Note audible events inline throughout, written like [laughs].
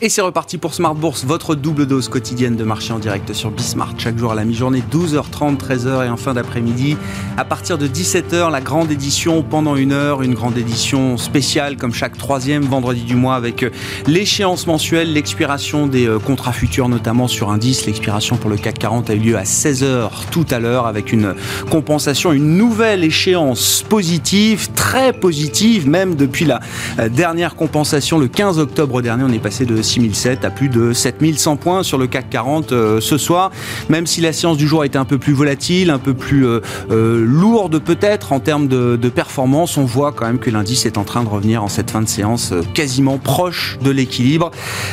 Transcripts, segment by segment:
Et c'est reparti pour Smart Bourse, votre double dose quotidienne de marché en direct sur Bismart. Chaque jour à la mi-journée, 12h30, 13h et en fin d'après-midi. À partir de 17h, la grande édition pendant une heure, une grande édition spéciale comme chaque troisième vendredi du mois avec euh, l'échéance mensuelle, l'expiration des euh, contrats futurs notamment sur indice. L'expiration pour le CAC 40 a eu lieu à 16h tout à l'heure avec une compensation, une nouvelle échéance positive, très positive même depuis la euh, dernière compensation le 15 octobre dernier. On est passé de 6007 à plus de 7100 points sur le CAC 40 euh, ce soir. Même si la séance du jour a été un peu plus volatile, un peu plus euh, euh, lourde peut-être en termes de, de, performance, on voit quand même que l'indice est en train de revenir en cette fin de séance quasiment proche de l'équilibre.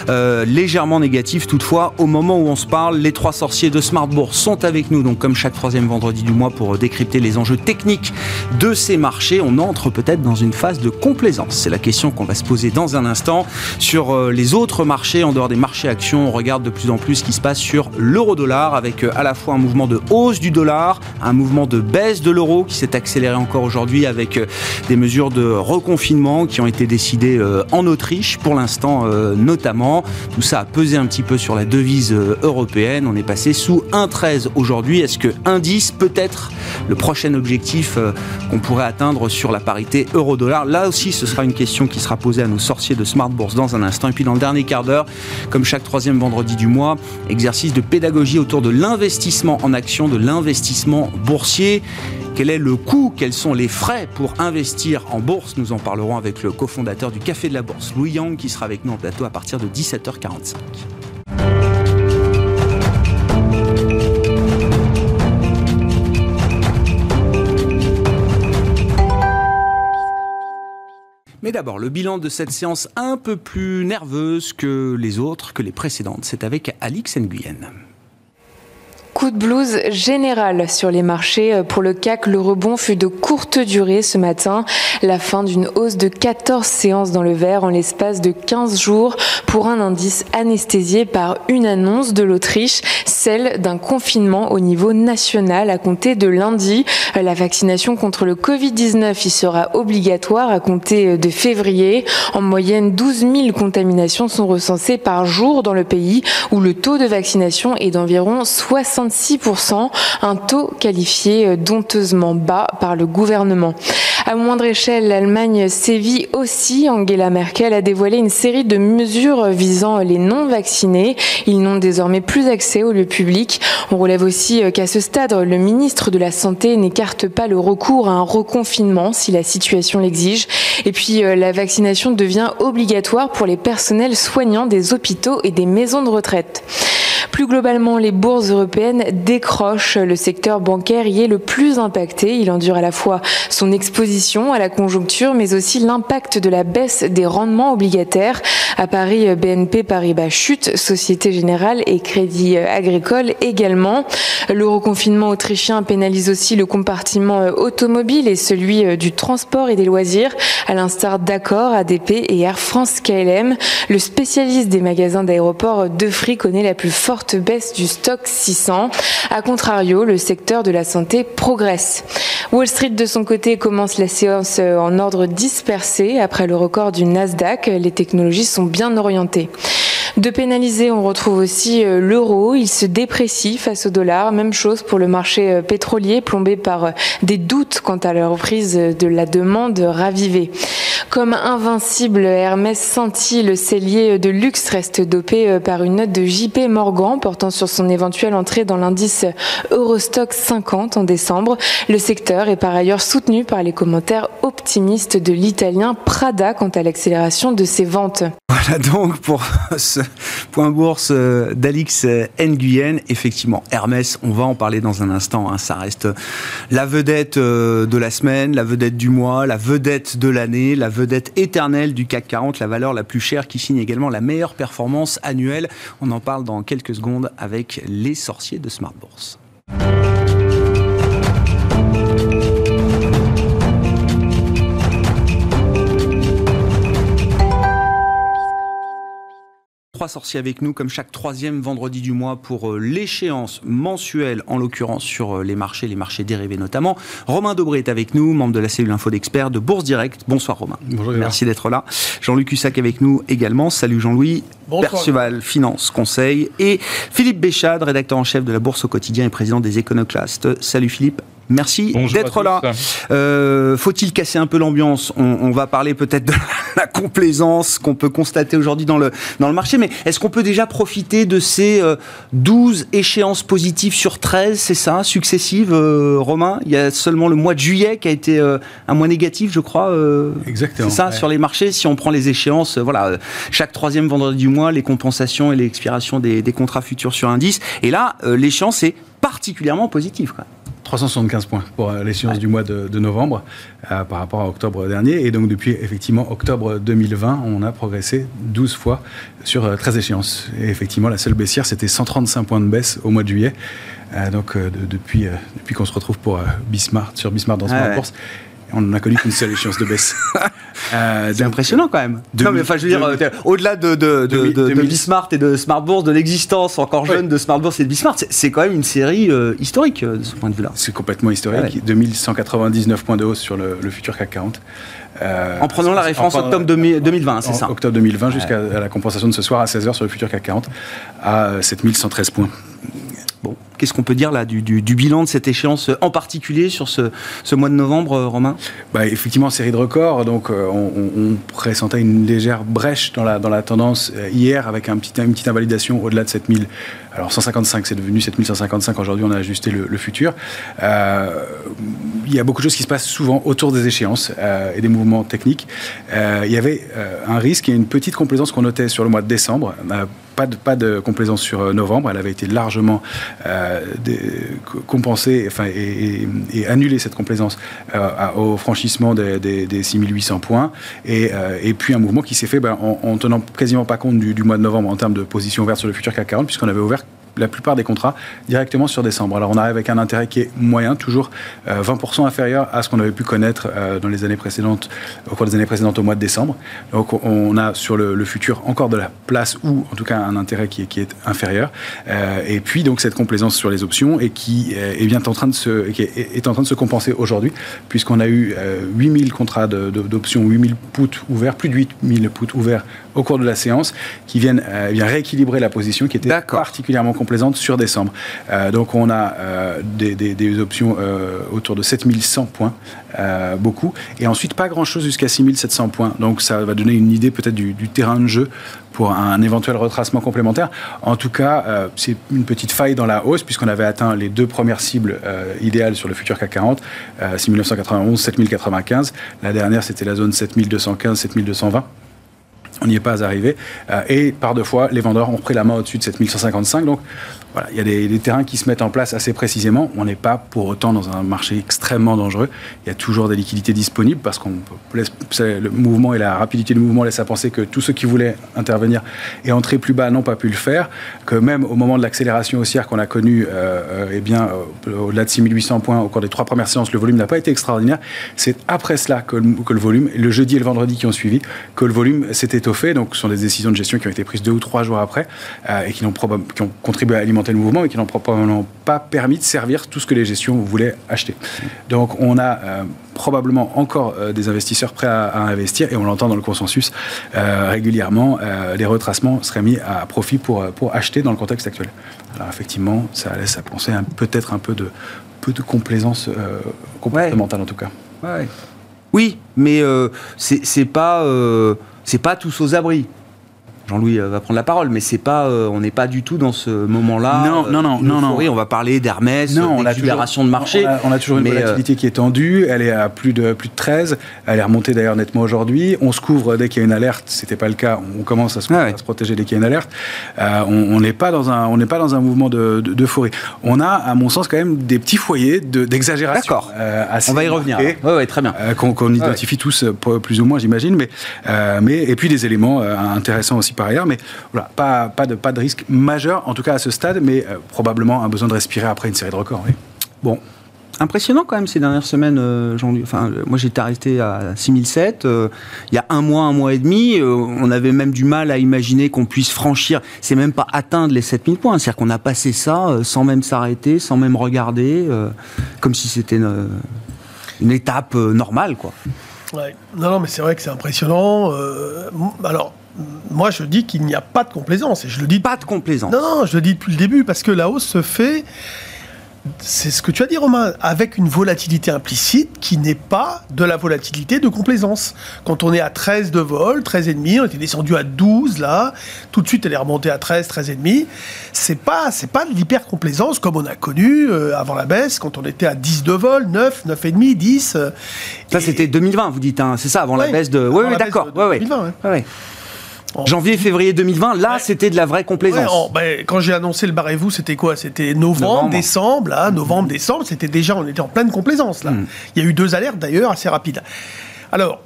légèrement négatif toutefois. Au moment où on se parle, les trois sorciers de Smart Bourse sont avec nous, donc comme chaque troisième vendredi du mois, pour décrypter les enjeux techniques de ces marchés. On entre peut-être dans une phase de complaisance. C'est la question qu'on va se poser dans un instant sur les autres marché, en dehors des marchés actions, on regarde de plus en plus ce qui se passe sur l'euro-dollar avec euh, à la fois un mouvement de hausse du dollar, un mouvement de baisse de l'euro qui s'est accéléré encore aujourd'hui avec euh, des mesures de reconfinement qui ont été décidées euh, en Autriche pour l'instant notamment. Tout ça a pesé un petit peu sur la devise européenne. On est passé sous 1,13 aujourd'hui. Est-ce que indice peut être le prochain objectif qu'on pourrait atteindre sur la parité euro-dollar Là aussi, ce sera une question qui sera posée à nos sorciers de Smart Bourse dans un instant. Et puis dans le dernier d'heure, comme chaque troisième vendredi du mois. Exercice de pédagogie autour de l'investissement en action, de l'investissement boursier. Quel est le coût? Quels sont les frais pour investir en bourse? Nous en parlerons avec le cofondateur du Café de la Bourse, Louis Yang, qui sera avec nous en plateau à partir de 17h45. Mais d'abord, le bilan de cette séance un peu plus nerveuse que les autres, que les précédentes, c'est avec Alix Nguyen. Coup de blues général sur les marchés. Pour le CAC, le rebond fut de courte durée ce matin. La fin d'une hausse de 14 séances dans le vert en l'espace de 15 jours pour un indice anesthésié par une annonce de l'Autriche, celle d'un confinement au niveau national à compter de lundi. La vaccination contre le Covid-19 y sera obligatoire à compter de février. En moyenne, 12 000 contaminations sont recensées par jour dans le pays où le taux de vaccination est d'environ 60 6%, un taux qualifié donteusement bas par le gouvernement. À moindre échelle, l'Allemagne sévit aussi. Angela Merkel a dévoilé une série de mesures visant les non-vaccinés. Ils n'ont désormais plus accès au lieu public. On relève aussi qu'à ce stade, le ministre de la Santé n'écarte pas le recours à un reconfinement si la situation l'exige. Et puis, la vaccination devient obligatoire pour les personnels soignants des hôpitaux et des maisons de retraite. Plus globalement, les bourses européennes décrochent. Le secteur bancaire y est le plus impacté. Il endure à la fois son exposition à la conjoncture, mais aussi l'impact de la baisse des rendements obligataires. À Paris, BNP Paribas chute, Société Générale et Crédit Agricole également. Le reconfinement autrichien pénalise aussi le compartiment automobile et celui du transport et des loisirs, à l'instar d'Accor, ADP et Air France KLM. Le spécialiste des magasins d'aéroports Defree connaît la plus forte baisse du stock 600. A contrario, le secteur de la santé progresse. Wall Street, de son côté, commence la séance en ordre dispersé. Après le record du Nasdaq, les technologies sont bien orientées. De pénaliser, on retrouve aussi l'euro. Il se déprécie face au dollar. Même chose pour le marché pétrolier, plombé par des doutes quant à la reprise de la demande ravivée. Comme invincible, Hermès senti le cellier de luxe reste dopé par une note de JP Morgan portant sur son éventuelle entrée dans l'indice Eurostock 50 en décembre. Le secteur est par ailleurs soutenu par les commentaires optimistes de l'italien Prada quant à l'accélération de ses ventes. Voilà donc pour [laughs] ce [laughs] point bourse d'Alix Nguyen. Effectivement, Hermès, on va en parler dans un instant. Hein. Ça reste la vedette de la semaine, la vedette du mois, la vedette de l'année, la vedette éternelle du CAC 40, la valeur la plus chère qui signe également la meilleure performance annuelle. On en parle dans quelques secondes avec les sorciers de Smart Bourse. Trois sorciers avec nous, comme chaque troisième vendredi du mois, pour euh, l'échéance mensuelle, en l'occurrence sur euh, les marchés, les marchés dérivés notamment. Romain Dobré est avec nous, membre de la cellule info d'experts de Bourse Direct. Bonsoir Romain. Bonjour. Merci d'être là. Jean-Luc Cussac avec nous également. Salut Jean-Louis. Perceval Finance Conseil. Et Philippe Béchade, rédacteur en chef de la Bourse au quotidien et président des Éconoclastes. Salut Philippe. Merci d'être là. Euh, Faut-il casser un peu l'ambiance on, on, va parler peut-être de [laughs] la complaisance qu'on peut constater aujourd'hui dans le, dans le marché, mais est-ce qu'on peut déjà profiter de ces euh, 12 échéances positives sur 13, c'est ça, successives, euh, Romain? Il y a seulement le mois de juillet qui a été euh, un mois négatif, je crois. euh, Exactement. C'est ça, ouais. sur les marchés, si on prend les échéances, euh, voilà, euh, chaque troisième vendredi du mois, les compensations et l'expiration des, des contrats futurs sur indice. Et là, euh, l'échéance est particulièrement positive. Quoi. 375 points pour euh, l'échéance du mois de, de novembre euh, par rapport à octobre dernier. Et donc depuis effectivement octobre 2020, on a progressé 12 fois sur euh, 13 échéances. Et effectivement, la seule baissière, c'était 135 points de baisse au mois de juillet. Euh, donc euh, de- depuis, euh, depuis qu'on se retrouve pour euh, Bismart, sur Bismart dans Ah Smart ouais. Bourse, on n'a connu qu'une seule échéance de baisse. [laughs] Euh, C'est impressionnant quand même. Non, mais enfin, je veux dire, euh, au-delà de, de, de, de- Bismart et de Smart Bourse, de l'existence encore jeune Ouais. de Smart Bourse et de Bismart, c'est- quand même une série euh, historique euh, de ce point de vue-là. C'est complètement historique. Ah ouais. 2199 points de hausse sur le, le futur CAC 40. Euh, En prenant la référence en- octobre 2000 2020, c'est ça Octobre 2020 jusqu'à la compensation de ce soir à 16h sur le futur CAC 40 à euh, 7113 points. Qu'est-ce qu'on peut dire là du, bilan de cette échéance, euh, en particulier sur ce, mois de novembre, euh, Romain? Bah, effectivement, série de records. Donc, euh, on, on- pressentait une légère brèche dans la, dans la tendance hier avec une petite invalidation au-delà de 7000. Alors, 155, c'est devenu 7155. Aujourd'hui, on a ajusté le, futur. Euh, il y a beaucoup de choses qui se passent souvent autour des échéances euh, et des mouvements techniques. Euh, il y avait un risque et une petite complaisance qu'on notait sur le mois de décembre. Pas de, pas de complaisance sur novembre, elle avait été largement compensée enfin, et, annulée cette complaisance au franchissement des, des, des 6800 points et, puis un mouvement qui s'est fait ben, en, en tenant quasiment pas compte du, du mois de novembre en termes de position ouverte sur le futur CAC 40 puisqu'on avait ouvert la plupart des contrats directement sur décembre. Alors on arrive avec un intérêt qui est moyen, toujours euh, 20% inférieur à ce qu'on avait pu connaître euh, dans les années précédentes, au cours des années précédentes au mois de décembre. Donc on a sur le, le futur encore de la place ou en tout cas un intérêt qui est, qui est inférieur. Euh, et puis donc cette complaisance sur les options et qui euh, est bien en train de se, qui est, est en train de se compenser aujourd'hui puisqu'on a eu euh, 8000 contrats d'options, 8000 puts ouverts, plus de 8000 puts ouverts au cours de la séance qui viennent euh, bien rééquilibrer la position qui était particulièrement complaisante sur décembre. Euh, donc on a euh, des, options euh, autour de 7100 points, beaucoup, et ensuite pas grand-chose jusqu'à 6700 points. Donc ça va donner une idée peut-être du, terrain de jeu pour un éventuel retracement complémentaire. En tout cas, c'est une petite faille dans la hausse puisqu'on avait atteint les deux premières cibles idéales sur le futur CAC 40, euh, 6991, 7095. La dernière, c'était la zone 7215, 7220 on n'y est pas arrivé. Euh, et par deux fois, les vendeurs ont repris la main au-dessus de 7155. Donc il y a des, terrains qui se mettent en place assez précisément. On n'est pas pour autant dans un marché extrêmement dangereux. Il y a toujours des liquidités disponibles parce qu'on le mouvement et la rapidité du mouvement laissent à penser que tous ceux qui voulaient intervenir et entrer plus bas n'ont pas pu le faire. Que même au moment de l'accélération haussière qu'on a connue, euh, euh, eh bien, euh, au-delà de 6800 points au cours des trois premières séances, le volume n'a pas été extraordinaire. C'est après cela que le, volume, le jeudi et le vendredi qui ont suivi, que le volume s'est étoffé. Donc, ce sont des décisions de gestion qui ont été prises deux ou trois jours après euh, et qui ont contribué à alimenter le mouvement et qui n'ont probablement pas permis de servir tout ce que les gestions voulaient acheter. Donc, on a euh, probablement encore euh, des investisseurs prêts à, à investir et on l'entend dans le consensus euh, régulièrement. les retracements seraient mis à profit pour, pour acheter dans le contexte actuel. Alors, effectivement, ça laisse à penser peut-être un peu de, peu de complaisance comportementale en tout cas. Ouais. Oui, mais c'est pas, c'est pas tous aux abris. Jean-Louis euh, va prendre la parole, mais c'est pas, euh, on n'est pas du tout dans ce moment-là. Non, euh, non, non, non, non. On va parler d'Hermès, Non, on a d'exubération toujours- de marché. On a, on a toujours une mais, euh, volatilité qui est tendue. Elle est à plus de, plus de 13. Elle est remontée d'ailleurs nettement aujourd'hui. On se couvre dès qu'il y a une alerte. C'était pas le cas. On commence à se, Ah ouais. à se protéger dès qu'il y a une alerte. On n'est pas dans un, on n'est pas dans un mouvement de, de- d'euphorie. On a, à mon sens, quand même des petits foyers de, d'exagération. D'accord. on va y revenir. Oui, ouais, très bien. Qu'on identifie tous plus ou moins, j'imagine, mais, mais et puis des éléments intéressants aussi par ailleurs, mais voilà, pas, pas, de, pas de risque majeur, en tout cas à ce stade, mais euh, probablement un besoin de respirer après une série de records. oui. Bon, Impressionnant quand même ces dernières semaines, euh. Enfin, euh, moi j'étais arrêté à 6007. euh, il y a un mois, un mois et demi, euh, on avait même du mal à imaginer qu'on puisse franchir. C'est même pas atteindre les 7000 points. C'est-à-dire qu'on a passé ça euh, sans même s'arrêter, sans même regarder, euh, comme si c'était une, une étape euh, normale, quoi. Ouais. Non, non, mais c'est vrai que c'est impressionnant. Euh, alors, moi, je dis qu'il n'y a pas de complaisance. Et je le dis Pas de complaisance. Non, non, je le dis depuis le début, parce que la hausse se fait, c'est ce que tu as dit Romain, avec une volatilité implicite qui n'est pas de la volatilité de complaisance. Quand on est à 13 de vol, 13,5, on était descendu à 12 là, tout de suite elle est remontée à 13, 13,5, c'est pas, c'est pas de l'hyper-complaisance comme on a connu euh, avant la baisse, quand on était à 10 de vol, 9, 9,5, 10. euh, Ça et- c'était 2020, vous dites, hein, c'est ça, avant la baisse de. Oui, oui, d'accord. de- de Ouais, ouais. 2020, ouais. Ouais, ouais. En- Janvier, février 2020, là Ouais. c'était de la vraie Ouais, complaisance. en- ben, quand j'ai annoncé le barrez-vous, c'était quoi? C'était novembre, Novembre. décembre, là, novembre, décembre, c'était déjà, on était en pleine complaisance, là. Il y a eu deux alertes, d'ailleurs, assez rapides. Alors,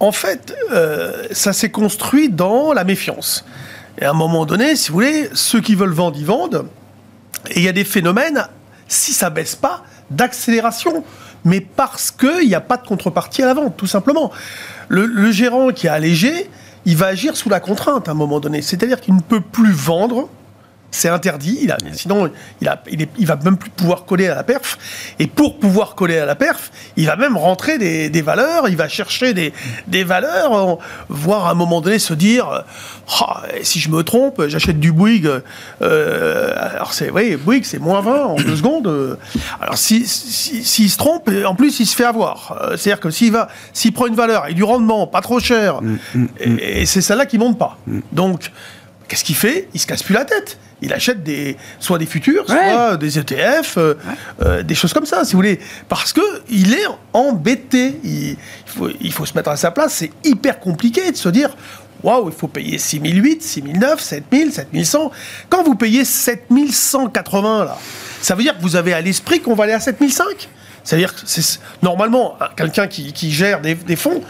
en fait, euh, ça s'est construit dans la méfiance. Et à un moment donné, si vous voulez, ceux qui veulent vendre, ils vendent. Et il y a des phénomènes, si ça baisse pas, d'accélération. Mais parce qu'il n'y a pas de contrepartie à la vente, tout simplement. Le, le gérant qui a allégé, il va agir sous la contrainte à un moment donné. C'est-à-dire qu'il ne peut plus vendre. C'est interdit. Il a, sinon, il, a, il, est- il va même plus pouvoir coller à la perf. Et pour pouvoir coller à la perf, il va même rentrer des, des valeurs. Il va chercher des, des valeurs, en- voire à un moment donné se dire euh, Ah, si je me trompe, j'achète du Bouygues. euh, alors c'est oui, Bouygues c'est moins 20 en deux secondes. euh. Alors si si- s'il se trompe, en plus il se fait avoir. Euh, C'est-à-dire que s'il va, s'il prend une valeur et du rendement pas trop cher, et, et c'est celle-là qui monte pas. Donc qu'est-ce qu'il fait? Il se casse plus la tête. Il achète des, soit des futurs, soit des ETF, euh, euh, des choses comme ça, si vous voulez. Parce que il est embêté. Il, il faut, il faut se mettre à sa place. C'est hyper compliqué de se dire waouh, il faut payer 6008, 6009, 7000, 7100. Quand vous payez 7180, là, ça veut dire que vous avez à l'esprit qu'on va aller à 7005 C'est-à-dire que c'est normalement, un- quelqu'un qui, qui gère des, des fonds,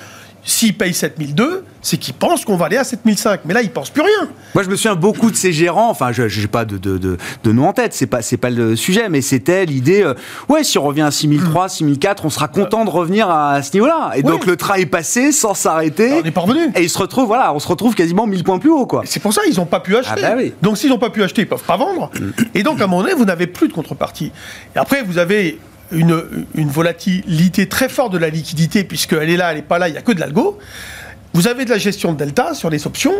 s'il paye 7002, c'est qu'il pense qu'on va aller à 7005. Mais là, il pense plus rien. Moi, je me souviens beaucoup de ces gérants. Enfin, je n'ai pas de, de, de, de nom en tête. C'est pas pas le sujet, mais c'était l'idée. euh, ouais, si on revient à 6003, 6004, on sera content de revenir à ce niveau-là. Et donc le train est passé sans s'arrêter. On n'est pas revenu. Et il se retrouve, voilà, on se retrouve quasiment 1000 points plus haut, quoi. C'est pour ça qu'ils n'ont pas pu acheter. Ah bah oui. Donc s'ils n'ont pas pu acheter, ils peuvent pas vendre. Et donc à un moment donné, vous n'avez plus de contrepartie. Et après, vous avez une, volatilité très forte de la liquidité, puisqu'elle est là, elle n'est pas là, il n'y a que de l'algo. Vous avez de la gestion de delta sur les options.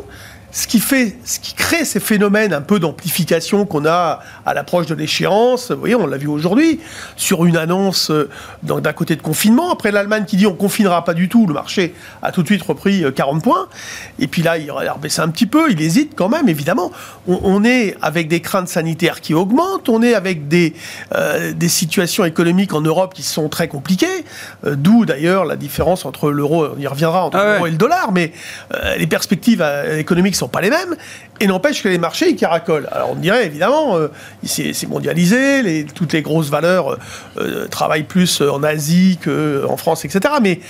Ce qui, fait, ce qui crée ces phénomènes un peu d'amplification qu'on a à l'approche de l'échéance, vous voyez, on l'a vu aujourd'hui, sur une annonce euh, d'un côté de confinement. Après l'Allemagne qui dit on confinera pas du tout, le marché a tout de suite repris euh, 40 points. Et puis là, il a rebaissé un petit peu, il hésite quand même, évidemment. On, on est avec des craintes sanitaires qui augmentent, on est avec des, euh, des situations économiques en Europe qui sont très compliquées, euh, d'où d'ailleurs la différence entre l'euro, on y reviendra, entre Ah ouais. l'euro et le dollar, mais euh, les perspectives euh, économiques sont pas les mêmes, et n'empêche que les marchés, ils caracolent. Alors on dirait évidemment, euh, c'est c'est mondialisé, toutes les grosses valeurs euh, euh, travaillent plus en Asie qu'en France, etc. Mais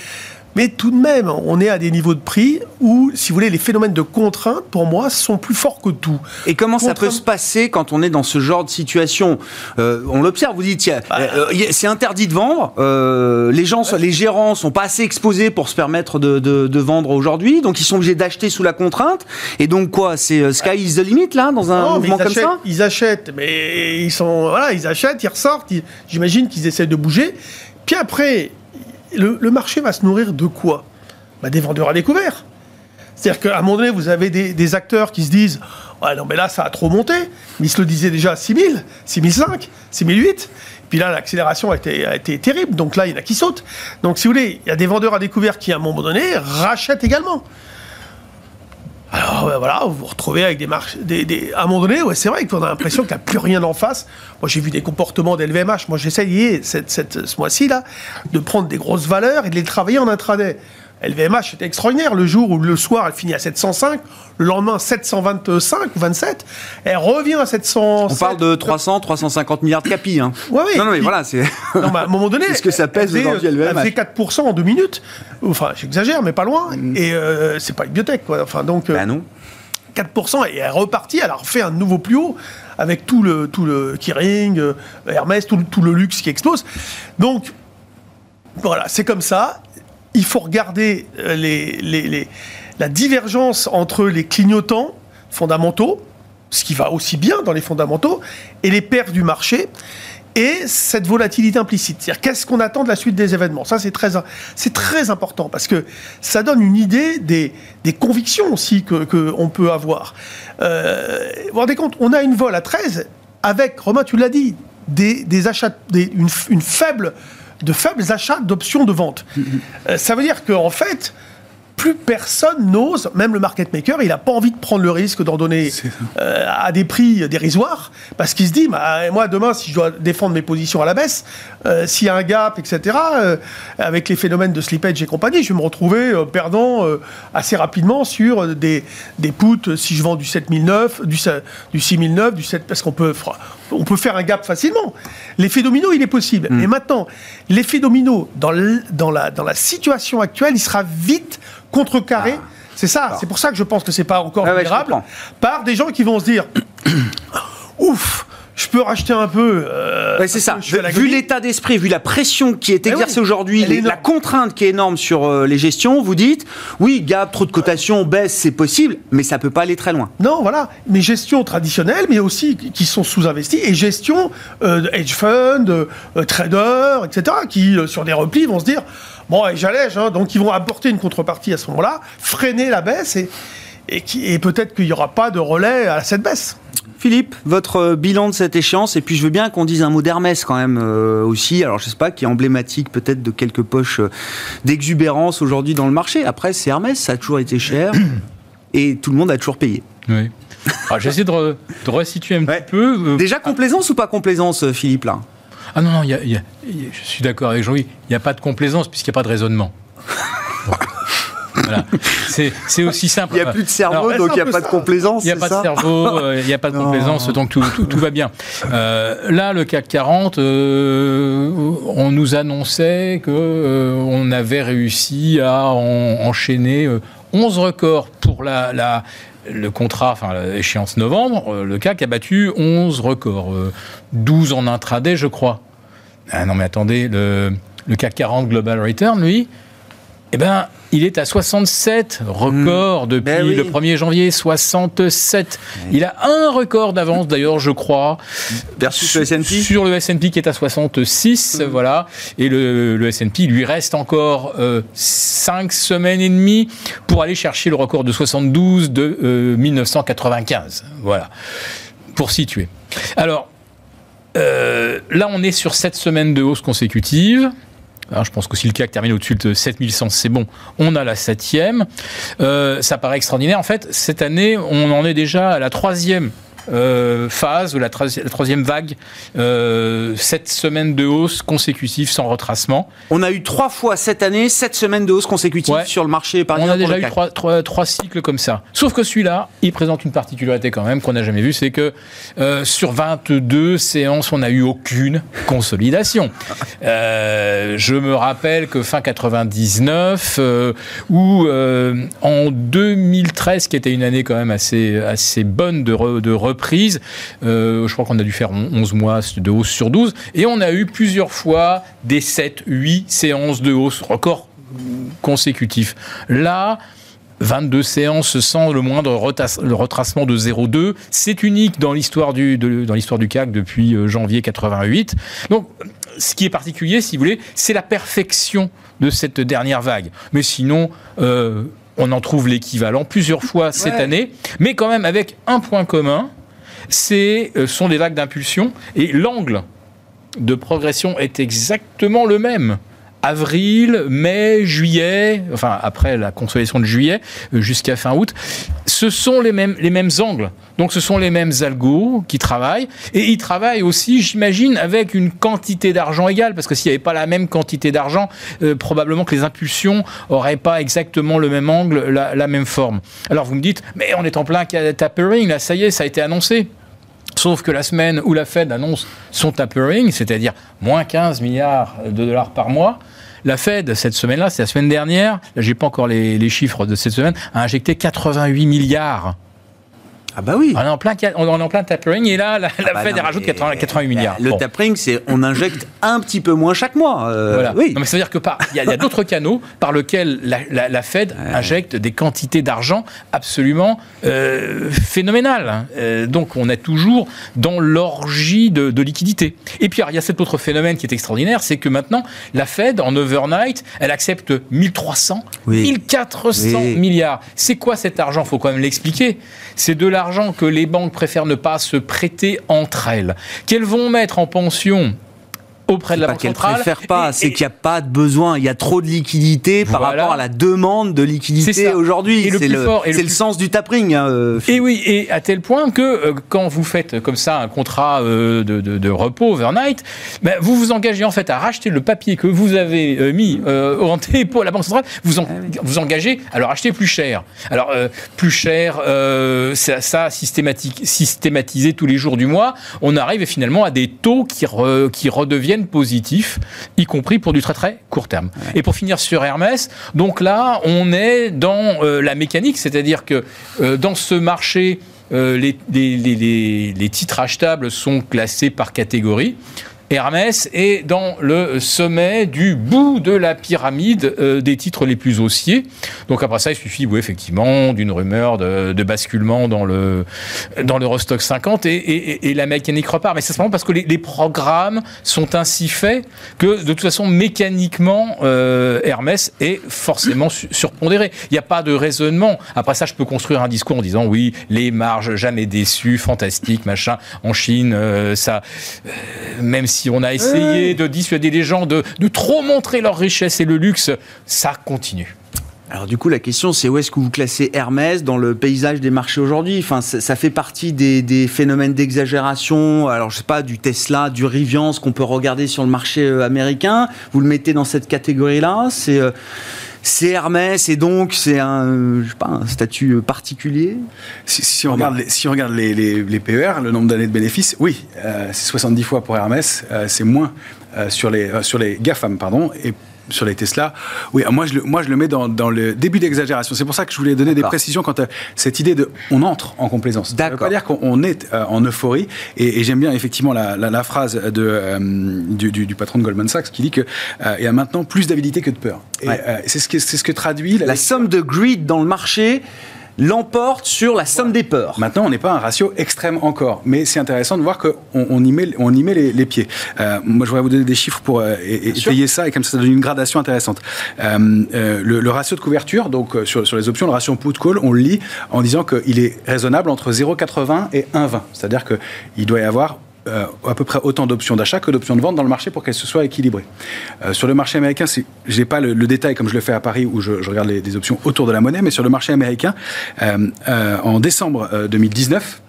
mais tout de même, on est à des niveaux de prix où, si vous voulez, les phénomènes de contrainte, pour moi, sont plus forts que tout. Et comment ça peut se passer quand on est dans ce genre de situation? Euh, On l'observe, vous dites, tiens, Bah. euh, a- c'est interdit de vendre, euh, les gens, sont- les gérants sont pas assez exposés pour se permettre de, de- de vendre aujourd'hui, donc ils sont obligés d'acheter sous la contrainte. Et donc quoi, c'est euh, sky is the limit là, dans un Non, mouvement comme achètent, ça ils achètent, mais ils sont, voilà, ils achètent, ils ressortent. J'imagine qu'ils essaient de bouger. Puis après, le, marché va se nourrir de quoi Bah, Des vendeurs à découvert. C'est-à-dire qu'à un moment donné, vous avez des, des acteurs qui se disent Ouais, non, mais là, ça a trop monté. Mais ils se le disaient déjà à 6000, 6005, 6008. Puis là, l'accélération a été, a été terrible. Donc là, il y en a qui sautent. Donc, si vous voulez, il y a des vendeurs à découvert qui, à un moment donné, rachètent également. Alors ouais, voilà, vous vous retrouvez avec des marches. Des, des- À un moment donné, ouais, c'est vrai qu'on a l'impression qu'il n'y a plus rien en face. Moi, j'ai vu des comportements d'LVMH. Moi, essayé cette, cette- ce mois-ci là de prendre des grosses valeurs et de les travailler en intraday. LVMH était extraordinaire. Le jour où le soir, elle finit à 705, le lendemain 725 ou 27, elle revient à 700. On parle de 300, 350 milliards de capis. Hein. Ouais, ouais. non, non, mais Il- voilà, c'est. Non, à un moment donné. [laughs] C'est ce que ça pèse aujourd'hui, LVMH. Elle fait 4% en deux minutes. Enfin, j'exagère, mais pas loin. Et euh, c'est pas une biotech, quoi. Enfin, donc. euh, Bah non. 4% et elle est repartie, elle a refait un nouveau plus haut avec tout le, tout le Kering, euh, Hermès, tout, tout le luxe qui explose. Donc, voilà, c'est comme ça. Il faut regarder euh, la divergence entre les clignotants fondamentaux, ce qui va aussi bien dans les fondamentaux, et les perfs du marché, et cette volatilité implicite. C'est-à-dire, qu'est-ce qu'on attend de la suite des événements? Ça, c'est très, important, parce que ça donne une idée des, convictions aussi que, que peut avoir. Euh, vous vous rendez compte, on a une vol à 13 avec, Romain, tu l'as dit, des, achats, une, une faible, de faibles achats d'options de vente. Euh, ça veut dire qu'en fait, plus personne n'ose, même le market maker, il n'a pas envie de prendre le risque d'en donner euh, à des prix dérisoires, parce qu'il se dit, bah, moi demain, si je dois défendre mes positions à la baisse, euh, s'il y a un gap, etc., euh, avec les phénomènes de slippage et compagnie, je vais me retrouver perdant assez rapidement sur des, des puts, si je vends du 7009, du, du 6009, du 7, parce qu'on peut, on peut faire un gap facilement. L'effet domino, il est possible. Et maintenant, l'effet domino, dans, la, dans la situation actuelle, il sera vite contrecarré. C'est ça, c'est pour ça que je pense que c'est pas encore Ah ouais, vulnérable par des gens qui vont se dire [coughs] ouf, je peux racheter un peu. euh, Ouais, c'est ça. Vu l'état d'esprit, vu la pression qui est Eh exercée oui, aujourd'hui, la contrainte qui est énorme sur euh, les gestions, vous dites, oui, gap, trop de cotations, baisse, c'est possible, mais ça peut pas aller très loin. Non, voilà. Mais gestion traditionnelle, mais aussi qui sont sous-investis, et gestion euh, de hedge fund, euh, traders, etc., qui, euh, sur des replis, vont se dire bon, j'allège, hein, donc ils vont apporter une contrepartie à ce moment-là, freiner la baisse, et, et, peut-être qu'il n'y aura pas de relais à cette baisse. Philippe, votre euh, bilan de cette échéance, et puis je veux bien qu'on dise un mot d'Hermès quand même euh, aussi, alors je sais pas, qui est emblématique peut-être de quelques poches euh, d'exubérance aujourd'hui dans le marché. Après, c'est Hermès, ça a toujours été cher, [coughs] et tout le monde a toujours payé. Oui. Alors, J'essaie de, re- de resituer un Ouais. petit peu. euh, Déjà complaisance ou pas complaisance, Philippe, là? Ah non, non, il y a- il y a- il y a- je suis d'accord avec Jean-Louis. Il n'y a pas de complaisance puisqu'il n'y a pas de raisonnement. [laughs] Voilà. C'est aussi simple. Il n'y a plus de cerveau, Alors, donc il n'y a pas de complaisance, Il n'y a c'est pas de cerveau, [laughs] euh, il n'y a pas de complaisance, donc tout, tout- tout va bien. Euh, là, le CAC 40, euh, on nous annonçait que euh, avait réussi à en- enchaîner euh, 11 records pour la, la- le contrat, enfin l'échéance novembre. Euh, le CAC a battu 11 records, euh, 12 en intraday, je crois. Ah non, mais attendez, le, le CAC 40 Global Return, lui, eh ben, il est à 67 records depuis Ben oui. le 1er janvier, 67. Il a un record d'avance d'ailleurs, je crois, Versus le S&P sur le S&P qui est à 66, voilà. Et le, le S&P lui reste encore 5 semaines et demie pour aller chercher le record de 72 de euh, 1995, voilà, pour situer. Alors, euh, là, on est sur 7 semaines de hausse consécutive. Alors, je pense que si le CAC termine au-dessus de 7100, c'est bon. On a la septième. Euh, ça paraît extraordinaire. En fait, cette année, on en est déjà à la troisième euh, phase, ou la, la troisième vague. Euh, sept semaines de hausse consécutive sans retracement. On a eu trois fois cette année, sept semaines de hausse consécutive Ouais. sur le marché On parisien. a déjà eu trois, trois- trois cycles comme ça. Sauf que celui-là, il présente une particularité quand même qu'on n'a jamais vue, c'est que euh, sur 22 séances, on n'a eu aucune consolidation. Euh, je me rappelle que fin 99, euh, ou en 2013, qui était une année quand même assez, assez bonne de, re- de euh, je crois qu'on a dû faire on- 11 mois de hausse sur 12, et on a eu plusieurs fois des 7, 8 séances de hausse, record consécutif. Là, 22 séances sans le moindre retracement de 0,2. C'est unique dans l'histoire du, de- dans l'histoire du CAC depuis euh, janvier 88. Donc, ce qui est particulier, si vous voulez, c'est la perfection de cette dernière vague. Mais sinon, euh, on en trouve l'équivalent plusieurs fois cette Ouais. année, mais quand même avec un point commun, c'est euh, sont des vagues d'impulsion et l'angle de progression est exactement le même. Avril, mai, juillet, enfin après la consolidation de juillet euh, jusqu'à fin août, ce sont les mêmes, les mêmes angles. Donc ce sont les mêmes algos qui travaillent. Et ils travaillent aussi, j'imagine, avec une quantité d'argent égale. Parce que s'il n'y avait pas la même quantité d'argent, euh, probablement que les impulsions n'auraient pas exactement le même angle, la, la même forme. Alors vous me dites, mais on est en plein tapering, là ça y est, ça a été annoncé. Sauf que la semaine où la Fed annonce son tapering, c'est-à-dire moins 15 milliards de dollars par mois, la Fed, cette semaine-là, c'est la semaine dernière, j'ai pas encore les, les chiffres de cette semaine, a injecté 88 milliards Ah bah oui. On est en plein, ca- on est en plein tapering et là, la, la Bah Fed non, rajoute mais, 80 88 milliards. Le Bon. tapering, c'est on injecte un petit peu moins chaque mois. euh, Voilà. Oui. Non, mais c'est-à-dire que par- il y a, d'autres canaux par lesquels la, la- la Fed injecte des quantités d'argent absolument euh, phénoménales. hein. Euh, donc on est toujours dans l'orgie de, de liquidité. Et puis alors, il y a cet autre phénomène qui est extraordinaire, c'est que maintenant la Fed en overnight, elle accepte 1300, Oui. 1400 Oui. milliards. C'est quoi cet argent? Faut quand même l'expliquer. C'est de l'argent que les banques préfèrent ne pas se prêter entre elles, qu'elles vont mettre en pension auprès de la pas banque qu'elle centrale. préfère pas, c'est qu'il n'y a pas de besoin. Il y a trop de liquidité par rapport à la demande de C'est liquidité ça. aujourd'hui. Le C'est le, le sens du tapering. hein, euh, Et oui, et à tel point que euh, quand vous faites comme ça un contrat euh, de, de- de repos overnight, ben, vous vous engagez en fait à racheter le papier que vous avez euh, mis en dépôt à la Banque centrale, vous en- vous engagez à le racheter plus cher. Alors, plus cher, ça, ça systématique, systématisé tous les jours du mois, on arrive finalement à des taux qui, re- qui redeviennent positifs, y compris pour du très très court terme. Et pour finir sur Hermès, donc là, on est dans euh, la mécanique, c'est-à-dire que euh, dans ce marché, euh, les, les- les- les- les titres achetables sont classés par catégorie. Hermès est dans le sommet du bout de la pyramide euh, des titres les plus haussiers. Donc après ça, il suffit, oui, effectivement, d'une rumeur de, basculement dans le dans l'Eurostock 50 et, et- et la mécanique repart. Mais c'est simplement parce que les, les programmes sont ainsi faits que de toute façon, mécaniquement, euh, Hermès est forcément su- surpondéré. Il n'y a pas de raisonnement. Après ça, je peux construire un discours en disant oui, les marges jamais déçues, fantastique, machin. En Chine, euh, ça, euh, même si on a essayé de dissuader les gens de, de trop montrer leur richesse et le luxe, ça continue. Alors du coup, la question, c'est où est-ce que vous classez Hermès dans le paysage des marchés aujourd'hui? Enfin, ça, ça fait partie des, des phénomènes d'exagération. Alors, je sais pas, du Tesla, du Rivian, ce qu'on peut regarder sur le marché euh, américain. Vous le mettez dans cette catégorie-là C'est euh, c'est Hermès et donc c'est un, euh, je sais pas, un statut euh, particulier? Si, si on regarde, les, si on regarde les, les- les PER, le nombre d'années de bénéfices, oui, euh, c'est 70 fois pour Hermès, euh, c'est moins euh, sur, les, sur les GAFAM, pardon, et sur les Tesla. Oui, moi je le, moi, je le mets dans, dans le début d'exagération. C'est pour ça que je voulais donner des précisions quant à cette idée de on entre en complaisance. Ça ne veut pas dire qu'on on est euh, en euphorie. Et, et j'aime bien effectivement la, la- la phrase de, euh, du, du- du patron de Goldman Sachs qui dit qu'il y a maintenant plus d'avidité que de peur. Et Ouais. euh, c'est ce, ce que traduit La somme de greed dans le marché l'emporte sur la somme des peurs. Maintenant, on n'est pas à un ratio extrême encore, mais c'est intéressant de voir qu'on on y met, on y met les, les pieds. Euh, moi, je voudrais vous donner des chiffres pour euh, étayer ça, et comme ça, ça donne une gradation intéressante. Euh, euh, le, le ratio de couverture, donc sur, sur les options, le ratio put-call, on le lit en disant qu'il est raisonnable entre 0,80 et 1,20. C'est-à-dire qu'il doit y avoir euh, à peu près autant d'options d'achat que d'options de vente dans le marché pour qu'elles se soient équilibrées. Euh, sur le marché américain, je n'ai pas le, le détail comme je le fais à Paris où je, je regarde les, des options autour de la monnaie, mais sur le marché américain, euh, en décembre euh, 2019,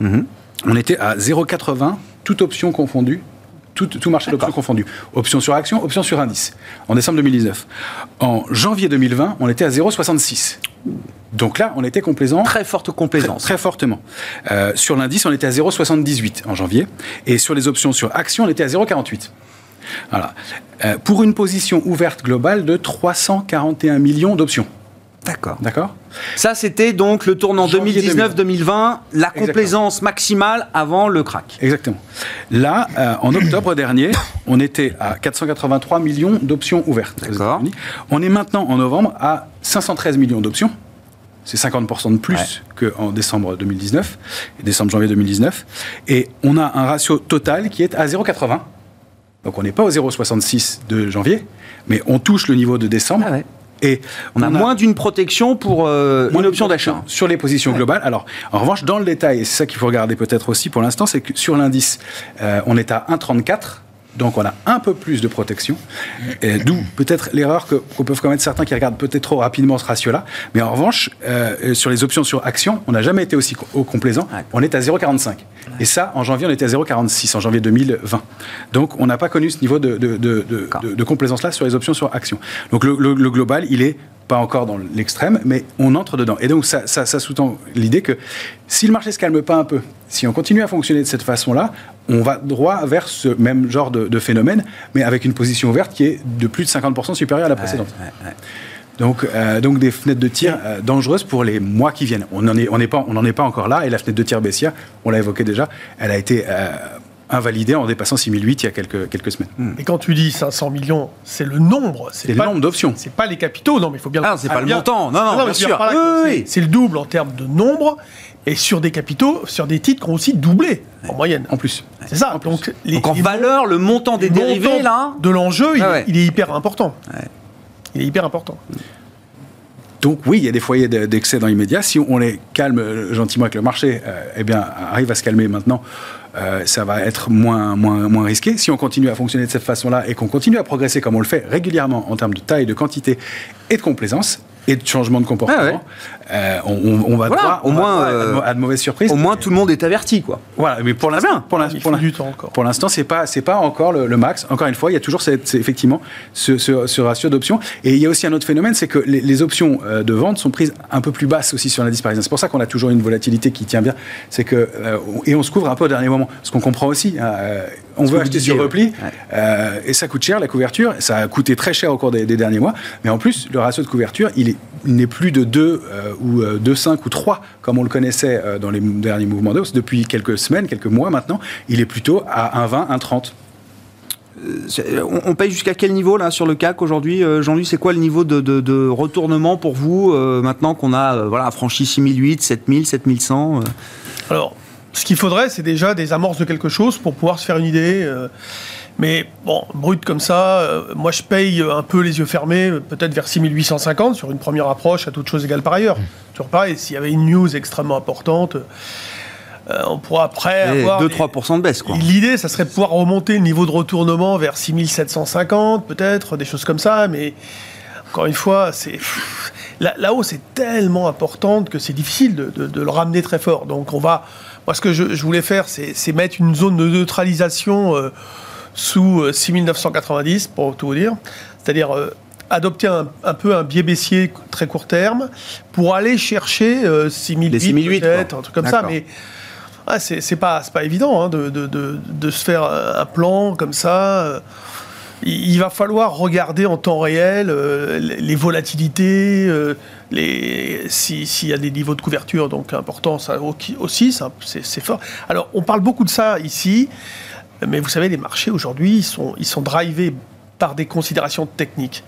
on était à 0,80, toute option confondue. Tout, tout marché d'options confondu. Option sur action, option sur indice. En décembre 2019. En janvier 2020, on était à 0,66. Donc là, on était complaisant. Très forte complaisance. Très, très fortement. Euh, sur l'indice, on était à 0,78 en janvier. Et sur les options sur action, on était à 0,48. Voilà. Euh, pour une position ouverte globale de 341 millions d'options. D'accord. D'accord Ça, c'était donc le tournant Janvier 2019-2020, la complaisance maximale avant le crack. Exactement. Là, euh, en octobre dernier, [coughs] on était à 483 millions d'options ouvertes. D'accord. On est maintenant en novembre à 513 millions d'options. C'est 50% de plus qu'en décembre 2019 et décembre-janvier 2019. Et on a un ratio total qui est à 0,80. Donc on n'est pas au 0,66 de janvier, mais on touche le niveau de décembre. Ah ouais. Et On a moins d'une protection pour euh, moins une option d'achat. Sur les positions globales. Alors, en revanche, dans le détail, et c'est ça qu'il faut regarder peut-être aussi pour l'instant, c'est que sur l'indice, euh, on est à 1,34. Donc on a un peu plus de protection, d'où peut-être l'erreur que, qu'on peuvent commettre certains qui regardent peut-être trop rapidement ce ratio-là. Mais en revanche, euh, sur les options sur action, on n'a jamais été aussi co- au complaisant. On est à 0,45. Et ça, en janvier, on était à 0,46, en janvier 2020. Donc on n'a pas connu ce niveau de, complaisance-là sur les options sur action. Donc le, le- le global, il est pas encore dans l'extrême, mais on entre dedans. Et donc ça, ça, ça sous-tend l'idée que si le marché se calme pas un peu, si on continue à fonctionner de cette façon-là, on va droit vers ce même genre de, de phénomène, mais avec une position ouverte qui est de plus de 50% supérieure à la précédente. Ouais, ouais. Donc, euh, donc des fenêtres de tir euh, dangereuses pour les mois qui viennent. On n'en est, on est, pas- on est pas encore là. Et la fenêtre de tir baissière, on l'a évoqué déjà, elle a été euh, invalidée en dépassant 6008 il y a quelques, quelques semaines. Et quand tu dis 500 millions, c'est le nombre. C'est le nombre d'options. C'est pas les capitaux, non, mais il faut bien. Ah, c'est pas le bien- montant. Non, non, mais bien sûr. Oui, oui, c'est- oui. C'est le double en termes de nombre et sur des capitaux, sur des titres qui ont aussi doublé en moyenne. En plus. C'est ça. Donc, les, Donc en les valeur, le montant des dérivés, là. de l'enjeu, il, Ah ouais. il est hyper important. Il est hyper important. Donc oui, il y a des foyers de- d'excès dans l'immédiat. Si on les calme euh, gentiment avec le marché, euh, eh bien, arrive à se calmer maintenant, euh, ça va être moins, moins, moins risqué. Si on continue à fonctionner de cette façon-là et qu'on continue à progresser comme on le fait régulièrement en termes de taille, de quantité et de complaisance et de changement de comportement, Ah ouais. euh, on, on- on va Voilà, droit, au on va moins, à de euh, mau- à de mauvaises surprises. Au moins, tout le monde est averti, quoi. Voilà, mais pour l'instant, pour l'in- Il pour faut l'in- du temps encore. pour l'instant, c'est pas c'est pas encore le, le max. Encore une fois, il y a toujours cette- effectivement ce, ce- ce ratio d'options. Et il y a aussi un autre phénomène, c'est que les, les options euh, de vente sont prises un peu plus basses aussi sur l'indice parisien. C'est pour ça qu'on a toujours une volatilité qui tient bien. C'est que euh, et on se couvre un peu au dernier moment. Ce qu'on comprend aussi, hein, euh, on veut acheter sur repli ouais. euh, et ça coûte cher la couverture. Ça a coûté très cher au cours des, des derniers mois. Mais en plus, le ratio de couverture, il est il n'est plus de 2 euh, ou euh, 2,5 ou 3 comme on le connaissait euh, dans les derniers mouvements de hausse depuis quelques semaines, quelques mois maintenant. Il est plutôt à 1,20, 1,30. C'est- On, on paye jusqu'à quel niveau là sur le CAC aujourd'hui Euh, Jean-Louis, c'est quoi le niveau de, de- de retournement pour vous euh, maintenant qu'on a euh, voilà, franchi 6008, 7000, 7100 euh? Alors, ce qu'il faudrait, c'est déjà des amorces de quelque chose pour pouvoir se faire une idée. euh, mais bon, brut comme ça, euh, moi je paye un peu les yeux fermés, peut-être vers 6850 sur une première approche, à toute chose égale par ailleurs. Toujours pareil, s'il y avait une news extrêmement importante, euh, on pourra après Et avoir. des- 2-3% de baisse, quoi. L'idée, ça serait de pouvoir remonter le niveau de retournement vers 6750, peut-être, des choses comme ça, mais encore une fois, c'est la, la hausse est tellement importante que c'est difficile de, de- de le ramener très fort. Donc, on va. Moi, ce que je, je voulais faire, c'est mettre une zone de neutralisation euh, sous euh, 6990, pour tout vous dire. C'est-à-dire. euh, adopter un, un peu un biais baissier très court terme pour aller chercher euh, 6008 Les 6008, peut-être, un truc comme ça, mais ah, c'est pas, c'est pas évident hein, de, de, de, de se faire un plan comme ça. Il va falloir regarder en temps réel euh, les volatilités, euh, s'il y a des niveaux de couverture donc importants ça, au- aussi, c'est fort. Alors on parle beaucoup de ça ici, mais vous savez les marchés aujourd'hui ils sont, ils sont drivés par des considérations techniques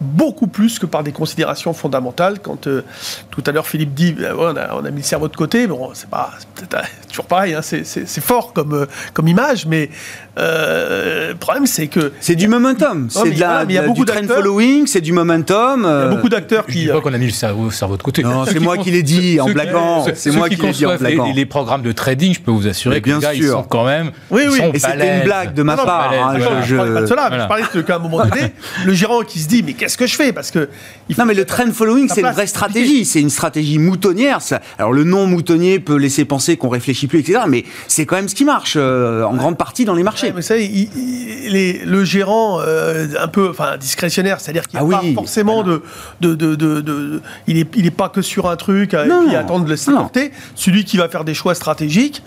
beaucoup plus que par des considérations fondamentales. Quand euh, tout à l'heure Philippe dit, ben on, a, on a mis le cerveau de côté, bon, c'est pas euh, toujours pareil, hein, c'est- c'est c'est fort comme, euh, comme image, mais euh, le problème c'est que C'est du momentum, c'est de la, il y a beaucoup du trend following, c'est du momentum. il y a beaucoup d'acteurs Je qui. dis pas qu'on a mis le cerveau, cerveau de côté. Non, [laughs] c'est moi qui l'ai dit en ceux blaguant. C'est moi qui qui l'ai dit en les- blaguant. Les, programmes de trading, je peux vous assurer Mais que les bien gars, ils sûr. sont quand même. Oui, ils oui. Et c'était une blague de ma part. hein, je- je parlais pas de cela, mais je parlais de- qu'à un moment donné, [laughs] le gérant qui se dit mais qu'est-ce que je fais Parce que il faut- Non, mais le trend following, Ça c'est une vraie stratégie. C'est une stratégie moutonnière. ça. Alors, le nom moutonnier peut laisser penser qu'on réfléchit plus, etc. Mais c'est quand même ce qui marche euh, en grande partie dans les marchés. Ouais, mais il- il- les- le gérant euh, un peu, enfin discrétionnaire, c'est-à-dire qu'il Ah n'y a oui, pas forcément de, de, de, de- de- il est, il est pas que sur un truc euh, Non, et puis attendre de le laisser non. porter. Celui qui va faire des choix stratégiques,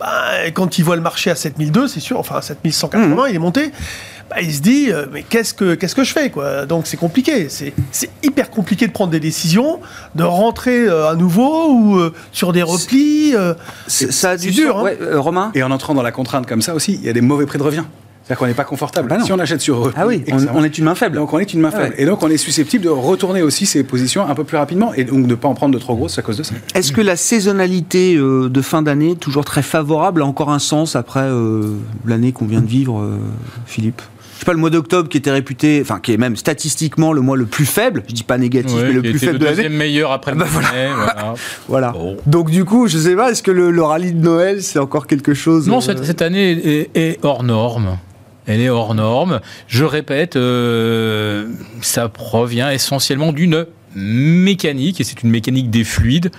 bah, quand il voit le marché à 7002, c'est sûr, enfin à 7180, il est monté. Bah, il se dit, euh, mais qu'est-ce que qu'est-ce que je fais quoi? Donc c'est compliqué, c'est c'est hyper compliqué de prendre des décisions, de rentrer euh, à nouveau ou euh, sur des replis. euh, C'est- Ça a c'est du dur, sens. hein. Ouais, euh, Romain? Et en entrant dans la contrainte comme ça aussi, il y a des mauvais prix de revient. C'est-à-dire qu'on n'est pas confortable. Bah si on achète sur repli Ah oui, on, est une main faible. Donc on est une main Ah faible. ouais. Et donc on est susceptible de retourner aussi ses positions un peu plus rapidement et donc de ne pas en prendre de trop grosses à cause de ça. Est-ce que la saisonnalité euh, de fin d'année, toujours très favorable, a encore un sens après euh, l'année qu'on vient de vivre, euh, Philippe? Je sais pas, le mois d'octobre qui était réputé, enfin qui est même statistiquement le mois le plus faible, je dis pas négatif, Ouais, mais le qui plus était faible de le l'année. deuxième meilleur après le [laughs] Bah, voilà. voilà. [laughs] Voilà. Bon. Donc du coup, je sais pas, est-ce que le, le rallye de Noël, c'est encore quelque chose Non, euh, cette, cette année est, est hors norme. Elle est hors norme. Je répète, euh, ça provient essentiellement d'une mécanique, et c'est une mécanique des fluides.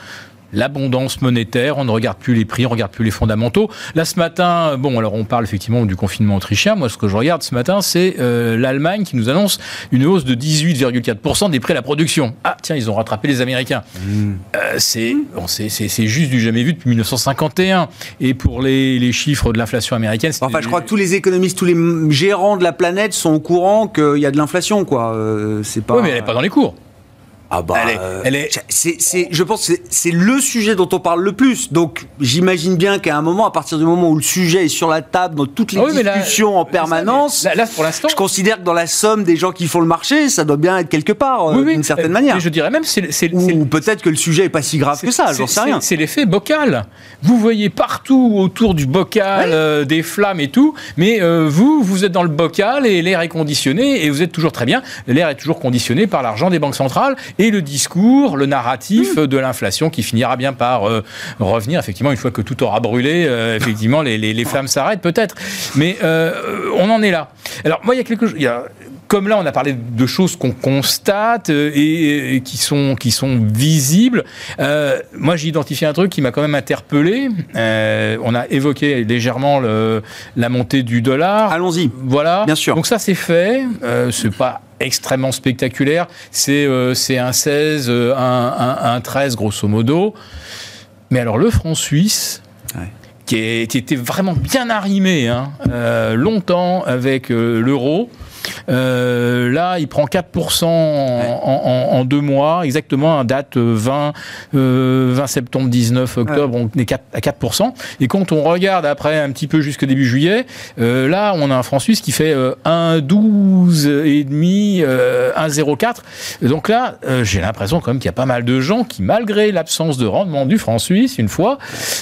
L'abondance monétaire, on ne regarde plus les prix, on ne regarde plus les fondamentaux. Là, ce matin, bon, alors on parle effectivement du confinement autrichien. Moi, ce que je regarde ce matin, c'est euh, l'Allemagne qui nous annonce une hausse de 18,4% des prix à la production. Ah, tiens, ils ont rattrapé les Américains. Euh, c'est bon, juste du jamais vu depuis 1951. Et pour les, les chiffres de l'inflation américaine, Enfin, je crois que tous les économistes, tous les gérants de la planète sont au courant qu'il y a de l'inflation, quoi. Euh, c'est pas. Oui, mais elle n'est pas dans les cours. Ah bah, Elle est- euh, elle est- c'est, c'est- je pense que c'est, c'est le sujet dont on parle le plus. Donc, j'imagine bien qu'à un moment, à partir du moment où le sujet est sur la table dans toutes les Ah oui, mais là- discussions en ça, permanence, Là, là, pour l'instant. je considère que dans la somme des gens qui font le marché, ça doit bien être quelque part, euh, oui. d'une certaine Euh, manière. Je dirais même, c'est Ou peut-être que le sujet est pas si grave que ça, j'en sais rien. C'est l'effet bocal. Vous voyez partout autour du bocal euh, des flammes et tout, mais euh, vous, vous êtes dans le bocal et l'air est conditionné et vous êtes toujours très bien. L'air est toujours conditionné par l'argent des banques centrales et le discours, le narratif Hmm. de l'inflation qui finira bien par euh, revenir. Effectivement, une fois que tout aura brûlé, euh, [laughs] effectivement, les, les- les flammes s'arrêtent peut-être. Mais euh, on en est là. Alors moi, il y a quelque chose. Comme là, on a parlé de choses qu'on constate euh, et, et qui, sont, qui sont visibles. Euh, moi, j'ai identifié un truc qui m'a quand même interpellé. Euh, on a évoqué légèrement le- la montée du dollar. Allons-y. Voilà. Bien sûr. Donc ça, c'est fait. Euh, c'est pas extrêmement spectaculaire. C'est un 16, euh, un, un, un 13, grosso modo. Mais alors, le franc suisse, Ouais. qui, était vraiment bien arrimé hein, euh, longtemps avec euh, l'euro. Euh, là, il prend 4% en, en- en- en deux mois, exactement à date euh, 20, euh, 20 septembre, 19 octobre, on est 4 à 4%. Et quand on regarde après un petit peu jusqu'au début juillet, euh, là, on a un franc suisse qui fait euh, 1,12 et demi, euh, 1,04. Donc là, euh, j'ai l'impression quand même qu'il y a pas mal de gens qui, malgré l'absence de rendement du franc suisse, une fois,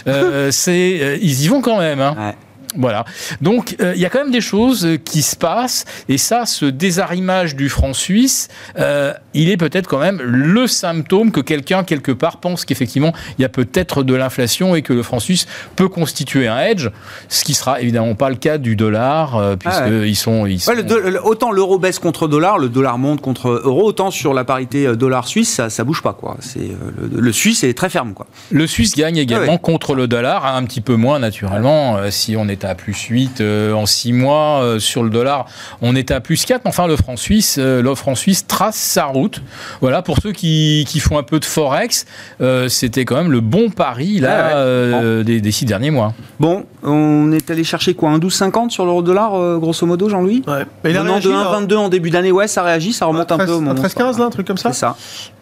euh, [laughs] c'est, euh, ils y vont quand même. hein. Ouais. Voilà. Donc euh, il y a quand même des choses euh, qui se passent et ça, ce désarrimage du franc suisse, euh, il est peut-être quand même le symptôme que quelqu'un quelque part pense qu'effectivement il y a peut-être de l'inflation et que le franc suisse peut constituer un hedge, ce qui sera évidemment pas le cas du dollar euh, puisque Ah ouais. ils sont, ils sont Ouais, le do- le- autant l'euro baisse contre dollar, le dollar monte contre euro, autant sur la parité dollar suisse, ça, ça bouge pas quoi. C'est le, le suisse est très ferme quoi. Le Suisse gagne également Ah ouais. contre le dollar, un petit peu moins naturellement. Si on est à plus 8 euh, en 6 mois euh, sur le dollar, on est à plus 4. Mais enfin, le franc suisse, euh, le franc suisse trace sa route. Voilà, pour ceux qui, qui font un peu de forex, euh, c'était quand même le bon pari là Ouais, ouais. euh, des, des six derniers mois. Bon, on est allé chercher quoi Un 12,50 sur l'euro dollar euh, grosso modo, Jean-Louis Ouais. Mais réagi, de là, 1,22 en début d'année, ouais, ça réagit, ça remonte un, peu au un moment. 13-15, là, un truc comme ça. C'est ça.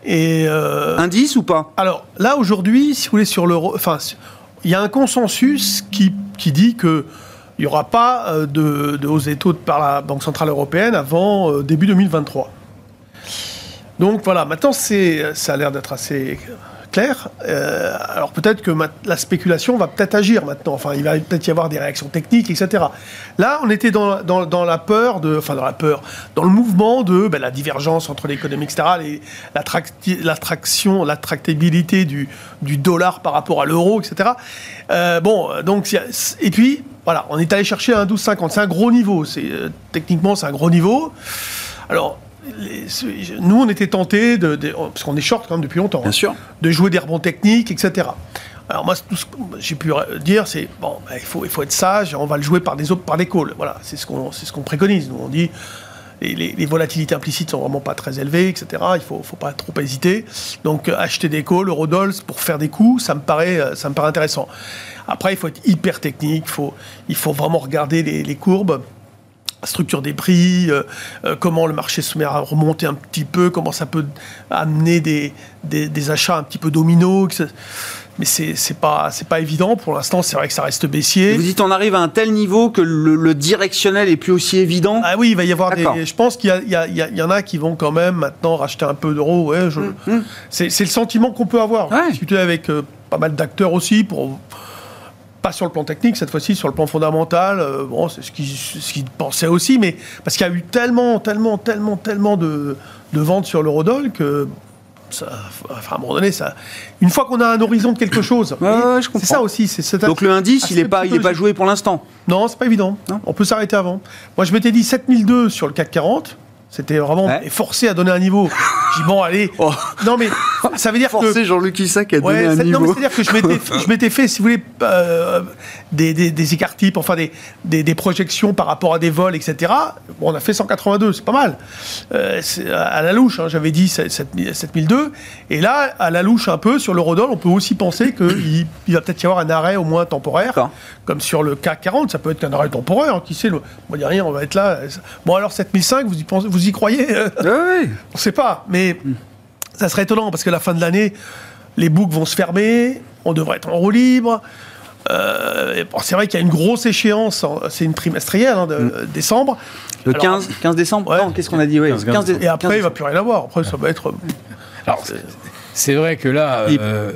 Et euh, Indice ou pas? Alors là aujourd'hui, si vous voulez sur l'euro, enfin, il y a un consensus qui, qui dit que il n'y aura pas euh, de, hausse des taux par la Banque centrale européenne avant euh, début 2023. Donc voilà, maintenant ça a l'air d'être assez clair. Euh, alors peut-être que la spéculation va peut-être agir maintenant. Enfin, il va peut-être y avoir des réactions techniques, etc. Là, on était dans, la peur enfin dans la peur, dans le mouvement de ben, la divergence entre l'économie, etc. l'attracti- l'attraction, l'attractabilité du, dollar par rapport à l'euro, etc. Euh, bon, donc et puis voilà, on est allé chercher un 12,50. C'est un gros niveau. Euh, techniquement c'est un gros niveau. Alors les- nous, on était tentés de, de- parce qu'on est short quand même depuis longtemps. Bien hein, sûr. de jouer des rebonds techniques, etc. Alors moi, tout ce que j'ai pu dire, c'est bon, bah, il faut il faut être sage, on va le jouer par des autres, par des calls. Voilà, c'est ce qu'on ce qu'on préconise. Nous, on dit les, les- les volatilités implicites sont vraiment pas très élevées, etc. Il faut faut pas trop hésiter. Donc euh, acheter des calls, Eurodols pour faire des coups, ça me paraît euh, ça me paraît intéressant. Après, il faut être hyper technique, il faut il faut vraiment regarder les, les courbes structure des prix, euh, euh, comment le marché se met à remonter un petit peu, comment ça peut amener des, des, des achats un petit peu dominos. Mais c'est pas, c'est pas évident. Pour l'instant, c'est vrai que ça reste baissier. Vous dites on arrive à un tel niveau que le, le directionnel est plus aussi évident. Ah oui, il va y avoir des. Je pense qu'il y, en a qui vont quand même maintenant racheter un peu d'euros. Ouais, je... c'est, c'est le sentiment qu'on peut avoir. Hum, Ouais. J'ai discuté avec euh, pas mal d'acteurs aussi pour. Pas sur le plan technique, cette fois-ci, sur le plan fondamental. euh, bon, c'est ce qu'ils ce pensaient aussi, mais parce qu'il y a eu tellement, tellement, tellement, tellement de, de ventes sur l'eurodoll que. Ça, enfin, à un moment donné, ça, une fois qu'on a un horizon de quelque chose, ouais, je c'est ça aussi. C'est, Donc le indice, il n'est pas, il est pas joué pour l'instant. Non, c'est pas évident. Non. On peut s'arrêter avant. Moi, je m'étais dit 7002 sur le CAC 40. C'était vraiment Ouais. forcé à donner un niveau. J'ai dit, bon, allez. Oh. Non, mais ça veut dire que. Forcer Jean-Luc Isaac à donner Ouais, un non, mais niveau. c'est-à-dire que [laughs] je m'étais, fait, si vous voulez, euh, des, des, des écarts types, enfin des, des, des projections par rapport à des vols, etc. Bon, on a fait 182, c'est pas mal. Euh, à la louche, hein, j'avais dit 7000 7002. Et là, à la louche un peu, sur l'eurodoll, on peut aussi penser qu'il il va peut-être y avoir un arrêt au moins temporaire, comme sur le CAC 40, ça peut être qu'un arrêt temporaire, hein, qui sait, le- on va dire rien, on va être là. Bon, alors 7005, vous y, pensez, vous y croyez Ouais, ouais. on sait pas, mais ça serait étonnant parce que la fin de l'année, les boucles vont se fermer, on devrait être en roue libre. Euh, bon, c'est vrai qu'il y a une grosse échéance, en- c'est une trimestrielle hein, de Mm. euh, décembre. Le Alors, 15, 15 décembre Ouais. Qu'est-ce qu'on a dit ouais, 15, 15 dé- Et après, 15 il va plus rien avoir. Après, ça va être. Alors, c'est vrai que là, Il- euh,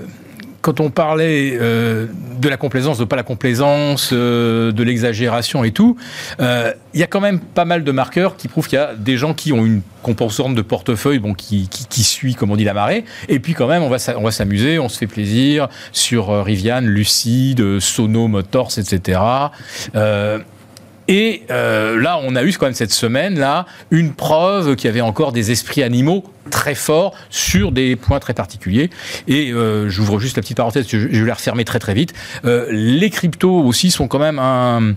quand on parlait euh, de la complaisance, de pas la complaisance, euh, de l'exagération et tout, euh, il y a quand même pas mal de marqueurs qui prouvent qu'il y a des gens qui ont une composante de portefeuille bon, qui, qui, qui suit, comme on dit, la marée. Et puis quand même, on va, s'amuser, on se fait plaisir sur euh, Rivian, Lucide, Sono, Motors, etc. Et euh, là, on a eu quand même cette semaine-là une preuve qu'il y avait encore des esprits animaux très forts sur des points très particuliers. Et euh, j'ouvre juste la petite parenthèse, je, je vais la refermer très très vite. Euh, les cryptos aussi sont quand même un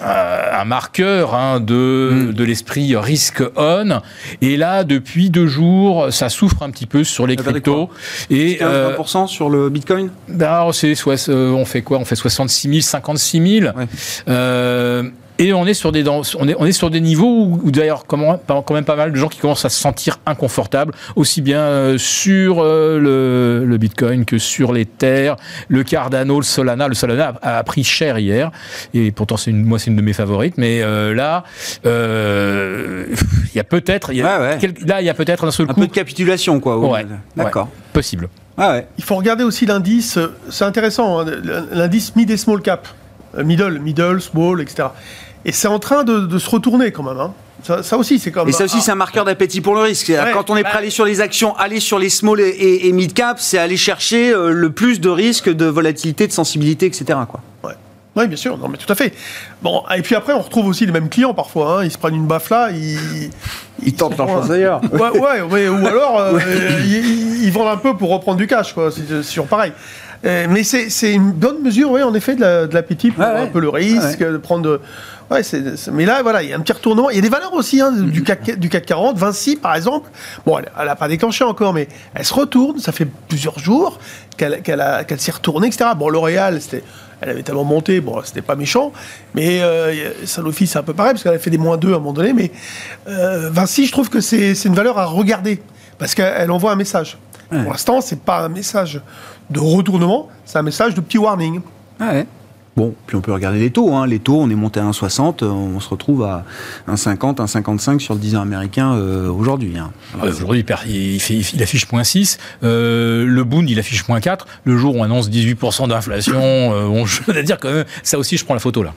euh, un marqueur hein, de, de l'esprit risk on et là depuis deux jours ça souffre un petit peu sur les va de cryptos et 15, euh, 20% sur le Bitcoin? Ben, euh, on fait quoi? On fait 66 000, 56 000. Ouais. Et on est sur des, dans- on est, on est sur des niveaux où, où d'ailleurs, quand même pas mal de gens qui commencent à se sentir inconfortables, aussi bien euh, sur euh, le, le Bitcoin que sur les terres, le Cardano, le Solana. Le Solana a, a pris cher hier, et pourtant c'est une, moi c'est une de mes favorites. Mais euh, là, euh, [laughs] il y a peut-être, il y a- Ouais, ouais. quel- là il y a peut-être un seul Un coup peu de capitulation, quoi. Ouais, D'accord. possible. Ah ouais. Il faut regarder aussi l'indice. C'est intéressant, hein, l'indice mid et small cap. Middle, middle, small, etc. Et c'est en train de, de se retourner quand même. hein. Ça, ça aussi, c'est comme. Et ça aussi, c'est un marqueur d'appétit pour le risque. Ouais, quand on est prêt à aller sur les actions, aller sur les small et, et- et mid cap, c'est aller chercher euh, le plus de risques de volatilité, de sensibilité, etc. Quoi. Oui, bien sûr, non, mais tout à fait. Bon, et puis après, on retrouve aussi les mêmes clients parfois. hein. Ils se prennent une baffe là, ils. Ils tentent leur Ouais. chance ailleurs. Ouais, ouais, ouais, [laughs] ou alors euh, ils, ils vendent un peu pour reprendre du cash, quoi. C'est c'est toujours pareil. Euh, mais c'est une bonne mesure, oui, en effet, de la- de l'appétit pour Ouais, ouais. un peu le risque, de prendre. De... Ouais, mais là, voilà, il y a un petit retournement. Il y a des valeurs aussi hein, du, CAC, du CAC 40. Vinci, par exemple, bon, elle n'a pas déclenché encore, mais elle se retourne. Ça fait plusieurs jours qu'elle s'est retournée, etc. Bon, L'Oréal, c'était. Elle avait tellement monté, bon, c'était pas méchant, mais euh, Sanofi, c'est un peu pareil, parce qu'elle a fait des moins 2 à un moment donné, mais euh, Vinci, je trouve que c'est c'est une valeur à regarder, parce qu'elle envoie un message. Pour l'instant, c'est pas un message de retournement, c'est un message de petit warning. Ah ouais. Bon, puis on peut regarder les taux. Hein. Les taux, on est monté à 1,60, euh, on se retrouve à 1,50, 1,55 sur le 10 ans américain euh, aujourd'hui. hein. Ouais, Aujourd'hui, il, affiche moins 6. Euh, le Bund, il affiche moins 4. Le jour où on annonce 18% d'inflation, euh, bon, [laughs] je veux dire que ça aussi, je prends la photo là.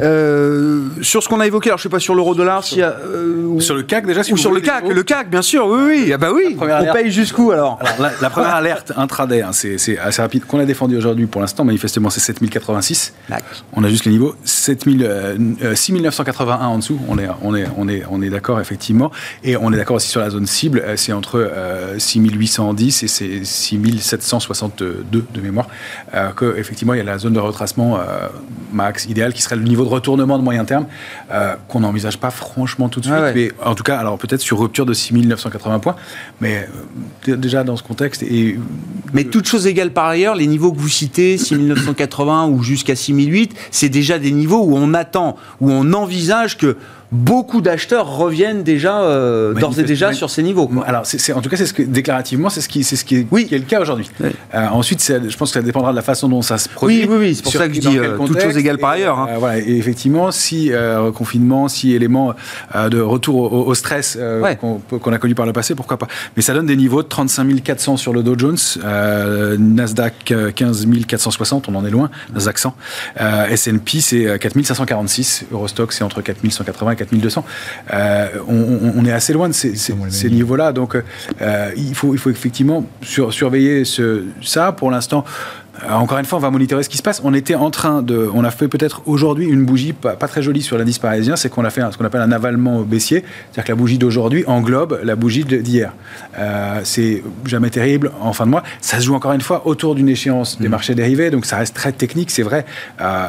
Euh, sur ce qu'on a évoqué, alors je sais pas sur l'euro-dollar, s'il y a, euh, Sur le CAC déjà si ou sur le CAC, le CAC, bien sûr, oui, oui, ah bah oui, on alerte. paye jusqu'où alors? Alors, la, la première alerte intraday, hein, c'est assez rapide, qu'on a défendu aujourd'hui pour l'instant, manifestement c'est 7086. On a juste les niveaux 7000, euh, 6981 en dessous, on est, on est, on est, on est d'accord effectivement. Et on est d'accord aussi sur la zone cible, c'est entre euh, 6810 et c'est 6762 de mémoire, que effectivement il y a la zone de retracement max idéal qui serait le niveau de retournement de moyen terme euh, qu'on n'envisage pas franchement tout de suite. Ouais. Mais en tout cas, alors peut-être sur rupture de 6980 points, mais euh, déjà dans ce contexte et Mais toutes choses égales par ailleurs, les niveaux que vous citez, 6980 ou jusqu'à 6008, c'est déjà des niveaux où on attend, où on envisage que beaucoup d'acheteurs reviennent déjà euh, d'ores et déjà sur ces niveaux. quoi. Alors, c'est, c'est- en tout cas, c'est ce que déclarativement, c'est ce qui, c'est ce qui est, Oui. qui est le cas aujourd'hui. Oui. Euh, ensuite, c'est- je pense que ça dépendra de la façon dont ça se produit. Oui, oui, oui, c'est pour ça que je dis, euh, toutes choses égales par ailleurs, hein. euh, voilà, et effectivement, si confinement, si élément de retour au, au stress Ouais. qu'on, qu'on a connu par le passé, pourquoi pas. Mais ça donne des niveaux de 35 400 sur le Dow Jones, Nasdaq euh, 15 460, on en est loin, Nasdaq 100. Euh, S&P c'est euh, 4 546, Eurostock c'est entre 4 180 et 4 200. Euh, on, on- est assez loin de ces, niveaux-là, donc euh, il, faut, il faut effectivement sur- surveiller ce, ça. Pour l'instant, encore une fois, on va monitorer ce qui se passe. On était en train de, on a fait peut-être aujourd'hui une bougie pas, pas très jolie sur l'indice parisien, c'est qu'on a fait un- ce qu'on appelle un avalement baissier, c'est-à-dire que la bougie d'aujourd'hui englobe la bougie d'hier. Euh, c'est jamais terrible en fin de mois. Ça se joue encore une fois autour d'une échéance des marchés dérivés, donc ça reste très technique, c'est vrai. Euh,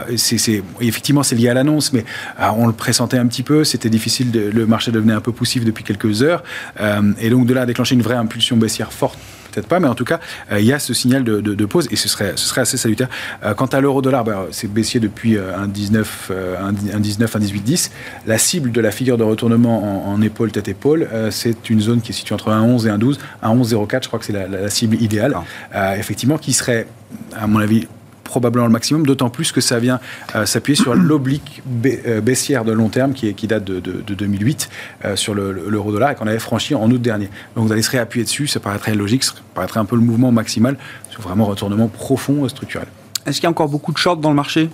effectivement, c'est lié à l'annonce, mais euh, on le pressentait un petit peu. C'était difficile, de- le marché devenait un peu poussif depuis quelques heures, Euh, et donc de là à déclencher une vraie impulsion baissière forte peut-être pas, mais en tout cas, il y a ce signal de, pause et ce serait, ce serait assez salutaire. quant à l'euro-dollar, ben, c'est baissier depuis un 19, un, 19, un 18, 10. La cible de la figure de retournement en, épaule tête épaule, c'est une zone qui est située entre un 11 et un 12, un 11,04, je crois que c'est la, cible idéale, effectivement, qui serait, à mon avis, probablement le maximum, d'autant plus que ça vient euh, s'appuyer sur [clears throat] l'oblique euh, baissière de long terme qui, est, qui date de, 2008 euh, sur l'euro-dollar et qu'on avait franchi en août dernier. Donc vous allez se réappuyer dessus, ça paraîtrait logique, ça paraîtrait un peu le mouvement maximal sur vraiment retournement profond structurel. Est-ce qu'il y a encore beaucoup de short dans le marché?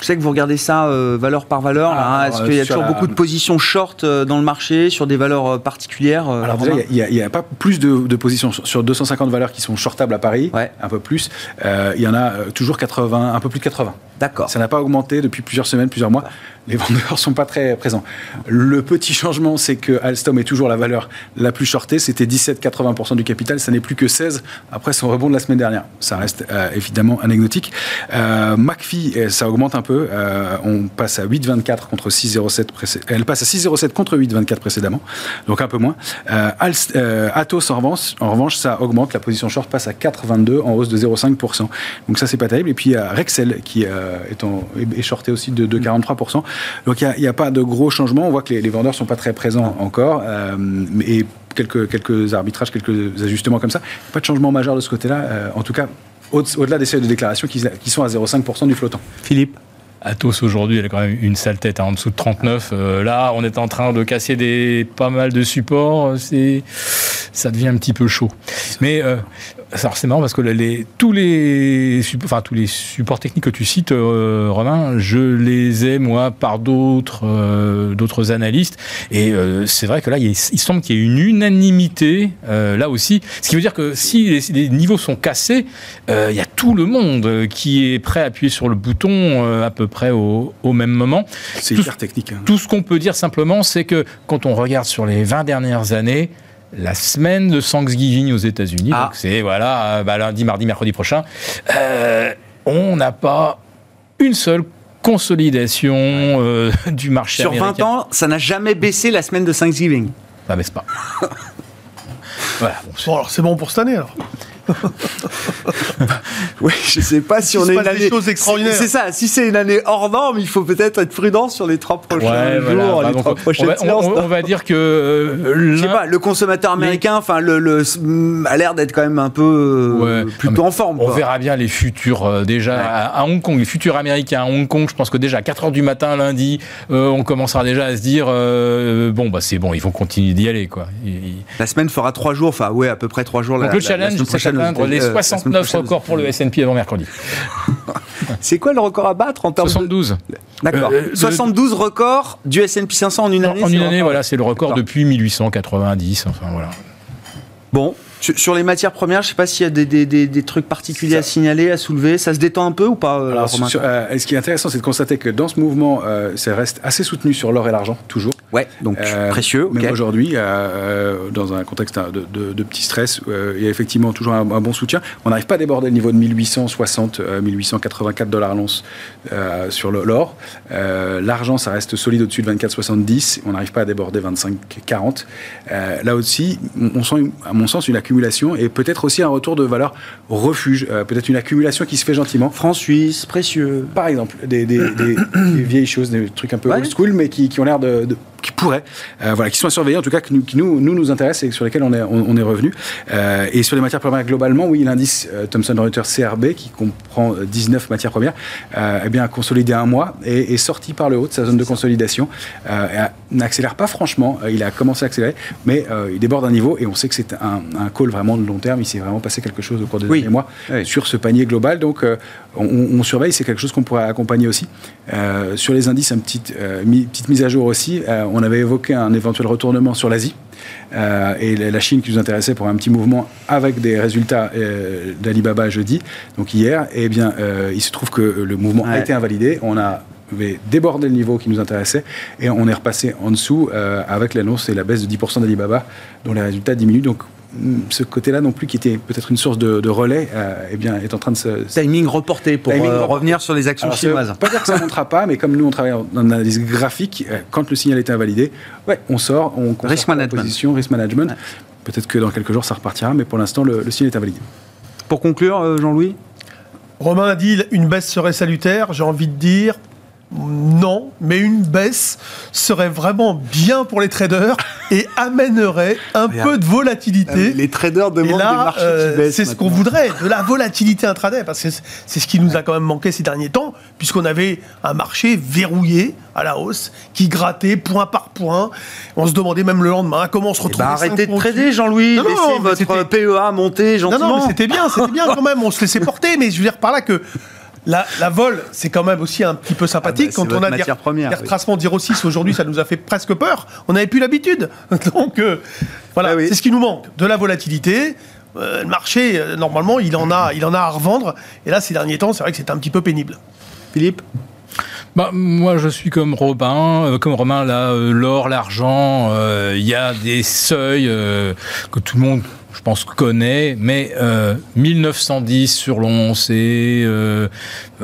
Je sais que vous regardez ça euh, valeur par valeur. Ah, Est-ce qu'il y a toujours beaucoup de positions short euh, dans le marché sur des valeurs euh, particulières Alors déjà, il n'y a, pas plus de, positions sur 250 valeurs qui sont shortables à Paris, un peu plus. il y en a toujours 80, un peu plus de 80. D'accord. Ça n'a pas augmenté depuis plusieurs semaines, plusieurs mois les vendeurs sont pas très présents. Le petit changement, c'est que Alstom est toujours la valeur la plus shortée. C'était 17-80% du capital, ça n'est plus que 16 après son rebond de la semaine dernière. Ça reste euh, évidemment anecdotique. Euh, McPhee, euh, ça augmente un peu. Euh, on passe à 8,24 contre 6,07 Elle passe à 6,07 contre 8,24 précédemment, donc un peu moins. Atos, en revanche, en revanche, ça augmente. La position short passe à 4,22 en hausse de 0,5%. Donc ça, c'est pas terrible. Et puis il y a Rexel qui est, en, est shorté aussi de, de 43%. Donc il n'y a, pas de gros changements. On voit que les, vendeurs ne sont pas très présents encore. Euh, et quelques, quelques arbitrages, quelques ajustements comme ça. Pas de changement majeur de ce côté-là. Euh, en tout cas, au-delà des seuils de déclaration qui, sont à 0,5% du flottant. Philippe? Atos aujourd'hui, elle a quand même une sale tête hein, en dessous de 39. Euh, là, on est en train de casser des pas mal de supports. C'est ça devient un petit peu chaud. Mais c'est marrant parce que les, tous, les, enfin, tous les supports techniques que tu cites, euh, Romain, je les ai, moi, par d'autres euh, d'autres analystes. Et euh, c'est vrai que là, il, semble qu'il y ait une unanimité, là aussi. Ce qui veut dire que si les, niveaux sont cassés, il y a tout le monde qui est prêt à appuyer sur le bouton à peu près au, au même moment. C'est hyper technique. Hein. Tout ce qu'on peut dire simplement, c'est que quand on regarde sur les 20 dernières années, la semaine de Thanksgiving aux États-Unis. Ah. Donc c'est voilà, bah, lundi, mardi, mercredi prochain. Euh, on n'a pas une seule consolidation euh, [laughs] du marché Sur 20 ans, ça n'a jamais baissé la semaine de Thanksgiving. Ça baisse pas. [laughs] voilà. Bon, alors c'est bon pour cette année alors. [laughs] oui, je sais pas si on est une année. extraordinaires. C'est ça. Si c'est une année hors norme, il faut peut-être être prudent sur les trois prochains jours, les bah, trois prochaines on va, on, va dire que euh, je sais pas. Le consommateur américain, enfin, le, a l'air d'être quand même un peu euh, plutôt en forme. On verra bien les futurs euh, déjà à, Hong Kong, les futurs américains à Hong Kong. Je pense que déjà à 4 heures du matin lundi, on commencera déjà à se dire bon bah c'est bon, ils vont continuer d'y aller quoi. La semaine fera trois jours, enfin ouais, à peu près trois jours. Donc le challenge, c'est atteindre les 69 records pour le S&P avant mercredi. [laughs] C'est quoi le record à battre en termes 72. D'accord. 72 euh, records du S&P 500 en une année. En une année, voilà, c'est le record depuis 1890. Enfin voilà. Bon, sur les matières premières, je ne sais pas s'il y a des, trucs particuliers à signaler, à soulever. Ça se détend un peu ou pas euh, euh, Ce qui est intéressant, c'est de constater que dans ce mouvement, ça reste assez soutenu sur l'or et l'argent, toujours. Ouais, donc euh, précieux. Mais aujourd'hui, euh, dans un contexte de, de, de petit stress, euh, il y a effectivement toujours un, bon soutien. On n'arrive pas à déborder le niveau de 1860, 1884 dollars l'once sur l'or. L'argent, ça reste solide au-dessus de 24,70. On n'arrive pas à déborder 25,40. là aussi, on, sent, à mon sens, une accumulation et peut-être aussi un retour de valeur refuge. peut-être une accumulation qui se fait gentiment. France-Suisse, précieux. Par exemple, des, des, des, [coughs] vieilles choses, des trucs un peu old school, mais qui, qui ont l'air de qui pourraient, euh, voilà, qui sont à surveiller, en tout cas, qui nous, qui nous, nous, nous intéressent et sur lesquels on est, on, est revenu. Euh, et sur les matières premières globalement, oui, l'indice euh, Thomson Reuters CRB, qui comprend 19 matières premières, eh bien, a consolidé un mois et est sorti par le haut de sa zone de consolidation. n'accélère pas franchement, il a commencé à accélérer, mais il déborde un niveau et on sait que c'est un, un, call vraiment de long terme. Il s'est vraiment passé quelque chose au cours des derniers mois sur ce panier global. Donc, on, on, surveille, c'est quelque chose qu'on pourrait accompagner aussi. sur les indices, une petite, petite mise à jour aussi on avait évoqué un éventuel retournement sur l'Asie. Euh, et la Chine qui nous intéressait pour un petit mouvement avec des résultats euh, d'Alibaba jeudi, donc hier, eh bien, euh, il se trouve que le mouvement a été invalidé. On a débordé le niveau qui nous intéressait et on est repassé en dessous avec l'annonce et la baisse de 10% d'Alibaba dont les résultats diminuent. Donc ce côté-là non plus, qui était peut-être une source de, relais, euh, eh bien, est en train de se... Timing reporté pour euh, revenir sur les actions chinoises. Pas dire que ça ne montera pas, mais comme nous, on travaille en, analyse graphique, euh, quand le signal est invalidé, ouais, on sort, on risk management. position, risk management. Peut-être que dans quelques jours, ça repartira, mais pour l'instant, le, le signe est invalidé. Pour conclure, euh, Jean-Louis? Romain a dit une baisse serait salutaire. J'ai envie de dire non, mais une baisse serait vraiment bien pour les traders et amènerait un peu de volatilité. Les traders demandent des là, marchés euh, qui baissent. c'est ce qu'on voudrait, de la volatilité intraday, parce que c'est- ce qui nous a quand même manqué ces derniers temps, puisqu'on avait un marché verrouillé à la hausse, qui grattait point par point. On se demandait même le lendemain comment on se Eh retrouvait. ben, arrêtez cinq de points trader. Jean-Louis. Non, non, Laissez mais votre PEA monter Non, gentiment. non, mais c'était bien, c'était bien quand même. On se laissait porter, mais je veux dire par là que la, la vol, c'est quand même aussi un petit peu sympathique. Ah bah, quand on a des, matière première, des oui. retracements d'Hero 6 aujourd'hui, ça nous a fait presque peur. On n'avait plus l'habitude. [laughs] Donc euh, voilà, Ah oui. c'est ce qui nous manque. De la volatilité. Euh, le marché, euh, normalement, il en, a, il en a à revendre. Et là, ces derniers temps, c'est vrai que c'est un petit peu pénible. Philippe Bah, moi, je suis comme Robin, euh, comme Romain, là, euh, l'or, l'argent, euh, il y a des seuils euh, que tout le monde, je pense, connaît, mais euh, 1910 sur l'once et euh,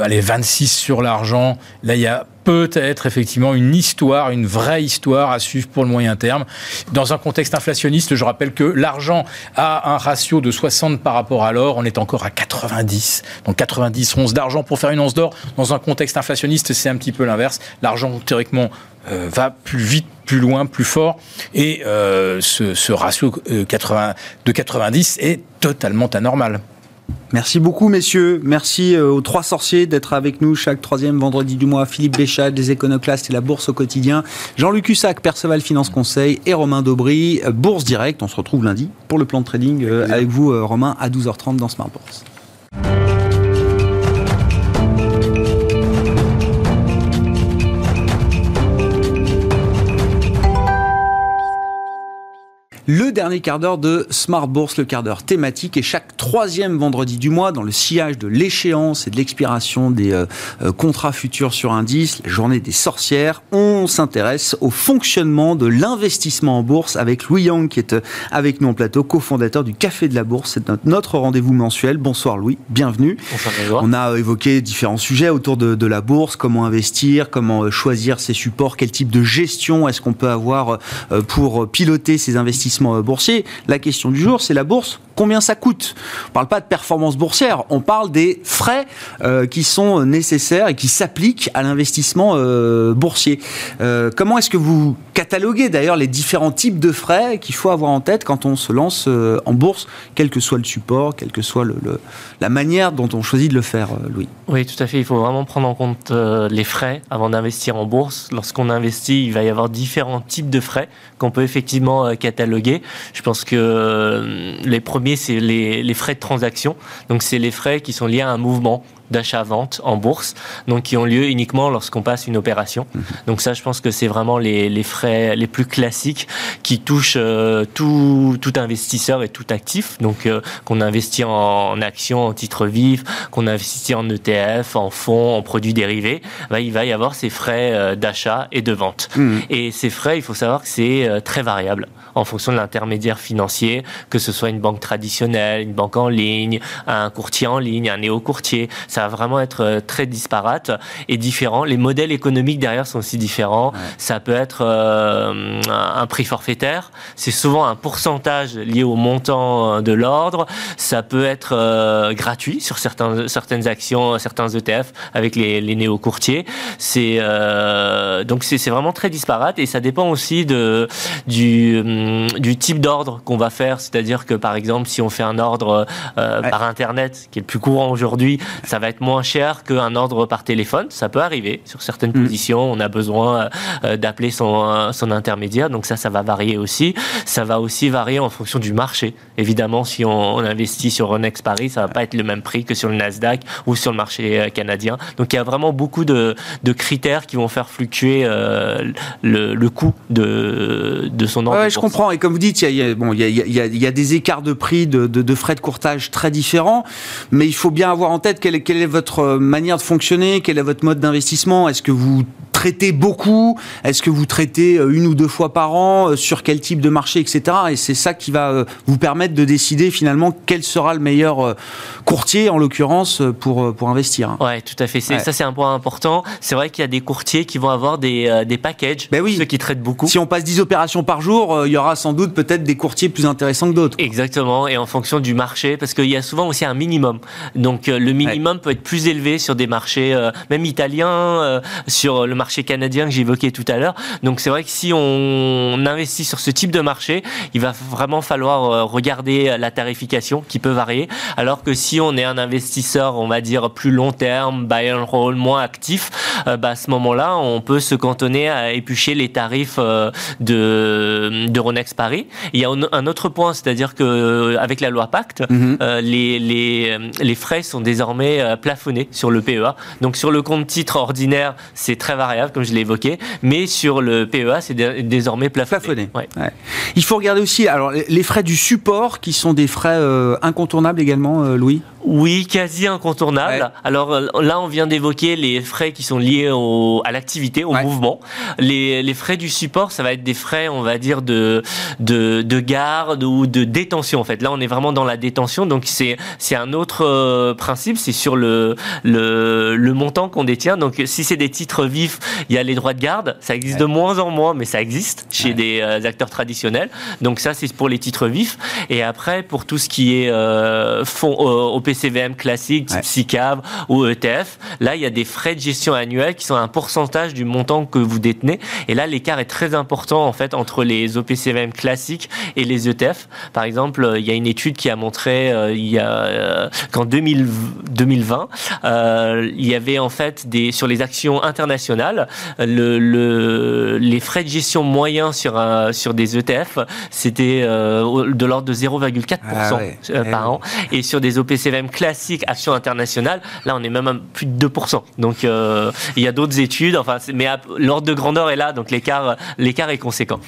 allez, 26 sur l'argent, là, il y a peut-être effectivement une histoire, une vraie histoire à suivre pour le moyen terme. Dans un contexte inflationniste, je rappelle que l'argent a un ratio de 60 par rapport à l'or, on est encore à 90. Donc 90 onces d'argent pour faire une once d'or. Dans un contexte inflationniste, c'est un petit peu l'inverse. L'argent, théoriquement, euh, va plus vite, plus loin, plus fort. Et euh, ce, ratio euh, 80, de 90 est totalement anormal. Merci beaucoup, messieurs. Merci euh, aux trois sorciers d'être avec nous chaque troisième vendredi du mois. Philippe Béchat, des Éconoclastes et la Bourse au quotidien. Jean-Luc Hussac, Perceval Finance Conseil et Romain Daubry, euh, Bourse Direct. On se retrouve lundi pour le plan de trading euh, avec vous, Romain, à 12h30 dans Smart Bourse. Le dernier quart d'heure de Smart Bourse, le quart d'heure thématique, et chaque troisième vendredi du mois, dans le sillage de l'échéance et de l'expiration des euh, euh, contrats futurs sur indice, la journée des sorcières, on s'intéresse au fonctionnement de l'investissement en bourse avec Louis Yang qui est euh, avec nous en plateau, cofondateur du Café de la Bourse. C'est notre, rendez-vous mensuel. Bonsoir Louis, bienvenue. On a évoqué différents sujets autour de, de la bourse, comment investir, comment choisir ses supports, quel type de gestion est-ce qu'on peut avoir pour piloter ses investissements euh, boursiers. La question du jour, c'est la bourse. Combien ça coûte? On parle pas de performance boursière, on parle des frais euh, qui sont nécessaires et qui s'appliquent à l'investissement euh, boursier. Comment est-ce que vous cataloguez d'ailleurs les différents types de frais qu'il faut avoir en tête quand on se lance en bourse, quel que soit le support, quelle que soit le, la manière dont on choisit de le faire, Louis? Oui, tout à fait. Il faut vraiment prendre en compte les frais avant d'investir en bourse. Lorsqu'on investit, il va y avoir différents types de frais qu'on peut effectivement euh, Je pense que euh, les premiers, c'est les frais de transaction. Donc, c'est les frais qui sont liés à un mouvement d'achat-vente en bourse, donc qui ont lieu uniquement lorsqu'on passe une opération. Donc ça, je pense que c'est vraiment les, les frais les plus classiques qui touchent euh, tout, tout investisseur et tout actif. Donc euh, qu'on investit en, actions, en titres vifs, qu'on investit en ETF, en fonds, en produits dérivés, bah, il va y avoir ces frais euh, d'achat et de vente. Et ces frais, il faut savoir que c'est très variable en fonction de l'intermédiaire financier, que ce soit une banque traditionnelle, une banque en ligne, un courtier en ligne, un néo-courtier. Ça va vraiment être euh, très disparate et différent. Les modèles économiques derrière sont aussi différents. Ça peut être euh, un prix forfaitaire. C'est souvent un pourcentage lié au montant euh, de l'ordre. Ça peut être euh, gratuit sur certains, certaines actions, certains ETF avec les, les néo-courtiers. C'est euh, donc c'est vraiment très disparate et ça dépend aussi de du hum, du type d'ordre qu'on va faire. C'est-à-dire que par exemple, si on fait un ordre Ouais. par internet, qui est le plus courant aujourd'hui, ça va être moins cher qu'un ordre par téléphone. Ça peut arriver sur certaines Mm. positions. On a besoin euh, d'appeler son euh, son intermédiaire. Donc ça, ça va varier aussi. Ça va aussi varier en fonction du marché. Évidemment, si on, on investit sur Euronext Paris, ça va pas être le même prix que sur le Nasdaq ou sur le marché euh, canadien. Donc il y a vraiment beaucoup de, de critères qui vont faire fluctuer euh, le, le coût de, de son ordre. Ouais, je comprends. Et comme vous dites, il y a, bon, il y a, il y a- il y a des écarts de prix, de, de- de frais de courtage très différents. Mais il faut bien avoir en tête quelle est, quelle est votre manière de fonctionner, quel est votre mode d'investissement? Est-ce que vous traitez beaucoup? Est-ce que vous traitez une ou deux fois par an Sur quel type de marché, etc. Et c'est ça qui va vous permettre de décider finalement quel sera le meilleur courtier, en l'occurrence, pour, pour investir. Ouais, tout à fait. Ça, c'est un point important. C'est vrai qu'il y a des courtiers qui vont avoir des, des packages, ben oui. ceux qui traitent beaucoup. Si on passe 10 opérations par jour, il y aura sans doute peut-être des courtiers plus intéressants que d'autres. Exactement, et en fonction du marché, parce qu'il y a souvent aussi un minimum. Donc le minimum peut être plus élevé sur des marchés, euh, même italiens, euh, sur le marché canadien que j'évoquais tout à l'heure. Donc c'est vrai que si on investit sur ce type de marché, il va vraiment falloir euh, regarder la tarification qui peut varier. Alors que si on est un investisseur, on va dire plus long terme, buy and roll, moins actif, bah, à ce moment-là, on peut se cantonner à éplucher les tarifs de, de Ronex Paris. Il y a un autre point, c'est-à-dire que avec la loi Pacte, mhm. les, les, les frais sont désormais plafonnés sur le PEA. Donc sur le compte titre ordinaire, c'est très variable, comme je l'ai évoqué, mais sur le PEA, c'est désormais plafonné. Il faut regarder aussi alors les frais du support, qui sont des frais euh, incontournables également, euh, Louis? Oui, quasi incontournable. Alors euh, là, on vient d'évoquer les frais qui sont liés au, à l'activité, au mouvement. Les, les, frais du support, ça va être des frais, on va dire, de, de, de, garde ou de détention, en fait. Là, on est vraiment dans la détention, donc c'est un autre principe, c'est sur le, le, le montant qu'on détient. Donc, si c'est des titres vifs, il y a les droits de garde. Ça existe de moins en moins, mais ça existe chez des euh, acteurs traditionnels. Donc, ça, c'est pour les titres vifs. Et après, pour tout ce qui est euh, fonds euh, PCVM classique, type SICAV ou ETF, là, il y a des frais de gestion annuels qui sont un pourcentage du montant que vous détenez. Et là, l'écart est très important, en fait, entre les OPCVM classiques et les ETF. Par exemple, il y a une étude qui a montré il y a qu'en 2020, euh, il y avait en fait des sur les actions internationales, le, le les frais de gestion moyens sur un, sur des ETF, c'était euh, de l'ordre de 0,4% ah euh, par eh an, et sur des OPCVM classiques actions internationales, là on est même à plus de 2%. Donc il y a d'autres études, enfin mais l'ordre de grandeur est là, donc l'écart est conséquent.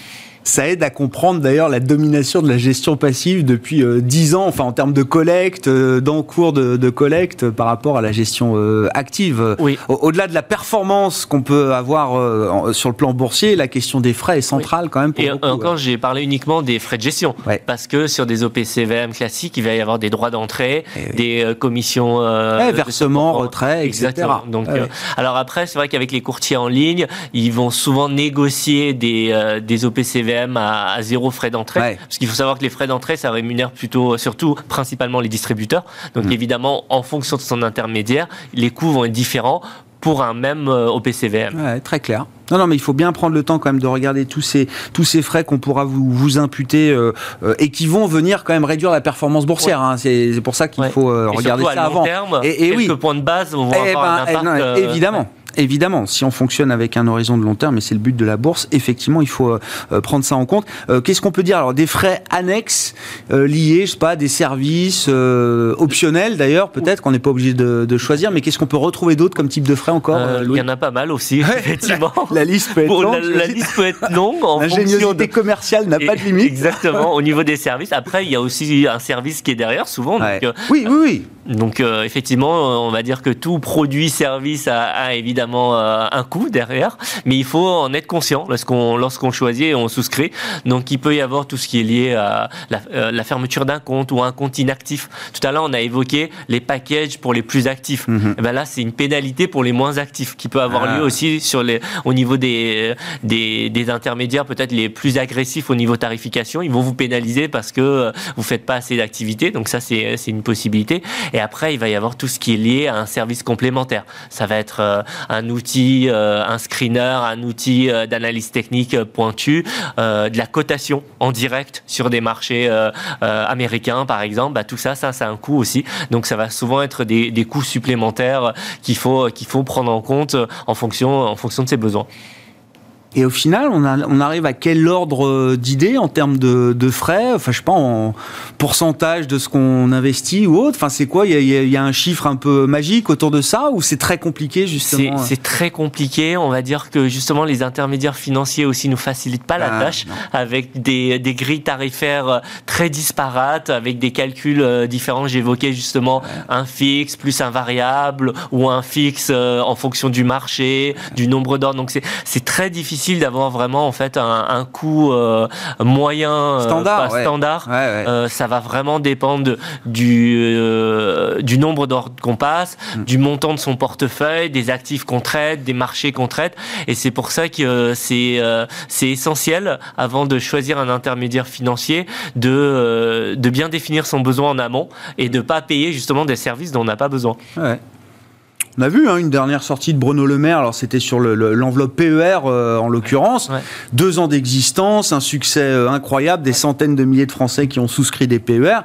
Ça aide à comprendre d'ailleurs la domination de la gestion passive depuis euh, dix 10 ans, enfin en termes de collecte, euh, d'encours de, de, collecte par rapport à la gestion euh, active. Oui. Au-delà de la performance qu'on peut avoir sur le plan boursier, la question des frais est centrale quand même. Pour Et encore, j'ai parlé uniquement des frais de gestion, parce que sur des OPCVM classiques, il va y avoir des droits d'entrée, eh des commissions, eh, versements, retraits, etc. Exactement. Donc, alors après, c'est vrai qu'avec les courtiers en ligne, ils vont souvent négocier des, des OPCVM à, zéro frais d'entrée. Parce qu'il faut savoir que les frais d'entrée, ça rémunère plutôt, surtout, principalement les distributeurs. Donc mm. évidemment, en fonction de son intermédiaire, les coûts vont être différents pour un même euh, OPCVM. Ouais, très clair. Non, non, mais il faut bien prendre le temps quand même de regarder tous ces, tous ces frais qu'on pourra vous, vous imputer euh, euh, et qui vont venir quand même réduire la performance boursière. Hein. C'est pour ça qu'il faut regarder ça avant. Terme, et, et quelques points de base vont eh avoir ben, un impact. évidemment évidemment, si on fonctionne avec un horizon de long terme, et c'est le but de la bourse, effectivement, il faut euh, prendre ça en compte. Euh, qu'est-ce qu'on peut dire? Alors, des frais annexes euh, liés, je sais pas, à des services optionnels d'ailleurs, peut-être qu'on n'est pas obligé de, choisir, mais qu'est-ce qu'on peut retrouver d'autre comme type de frais encore Il y en a pas mal aussi, effectivement. [laughs] La, liste peut être longue. La, liste peut être longue. L'ingéniosité de... commerciale n'a pas de limite. Exactement, [laughs] au niveau des services. Après, il y a aussi un service qui est derrière, souvent. oui, oui, oui. Donc, effectivement, on va dire que tout produit, service a évidemment euh, un coût derrière, mais il faut en être conscient lorsqu'on lorsqu'on choisit et on souscrit. Donc il peut y avoir tout ce qui est lié à la, euh, fermeture d'un compte ou un compte inactif. Tout à l'heure, on a évoqué les packages pour les plus actifs. Mhm. Et eh ben là, c'est une pénalité pour les moins actifs qui peut avoir lieu ah. aussi sur les, au niveau des, des, des intermédiaires peut-être les plus agressifs au niveau tarification. Ils vont vous pénaliser parce que euh, vous faites pas assez d'activité. Donc ça, c'est une possibilité. Et après, il va y avoir tout ce qui est lié à un service complémentaire. Ça va être un outil, euh, un screener, un outil euh, d'analyse technique euh, pointu, de la cotation en direct sur des marchés américains, par exemple, bah, tout ça, ça, ça a un coût aussi. Donc, ça va souvent être des, des coûts supplémentaires qu'il faut, faut prendre en compte en fonction, en fonction de ses besoins. Et au final, on, a, on arrive à quel ordre d'idée en termes de, de, frais Enfin, je sais pas, en pourcentage de ce qu'on investit ou autre? Enfin, c'est quoi? Il y, y, a, un chiffre un peu magique autour de ça ou c'est très compliqué justement C'est très compliqué. On va dire que justement les intermédiaires financiers aussi nous facilitent pas la ah, tâche non. avec des, des, grilles tarifaires très disparates, avec des calculs euh, différents. J'évoquais justement un fixe plus un variable ou un fixe euh, en fonction du marché, du nombre d'ordres. Donc c'est très difficile d'avoir vraiment en fait un, un coût euh, moyen euh, standard. Ouais. standard. Ouais, euh, ça va vraiment dépendre du du nombre d'ordres qu'on passe, mm. du montant de son portefeuille, des actifs qu'on traite, des marchés qu'on traite. Et c'est pour ça que c'est c'est essentiel avant de choisir un intermédiaire financier de de bien définir son besoin en amont et de pas payer justement des services dont on n'a pas besoin. Ouais. On a vu hein, une dernière sortie de Bruno Le Maire, alors c'était sur l'enveloppe le, le, PER euh, en l'occurrence. Ouais. Deux ans d'existence, un succès euh, incroyable, des centaines de milliers de Français qui ont souscrit des PER.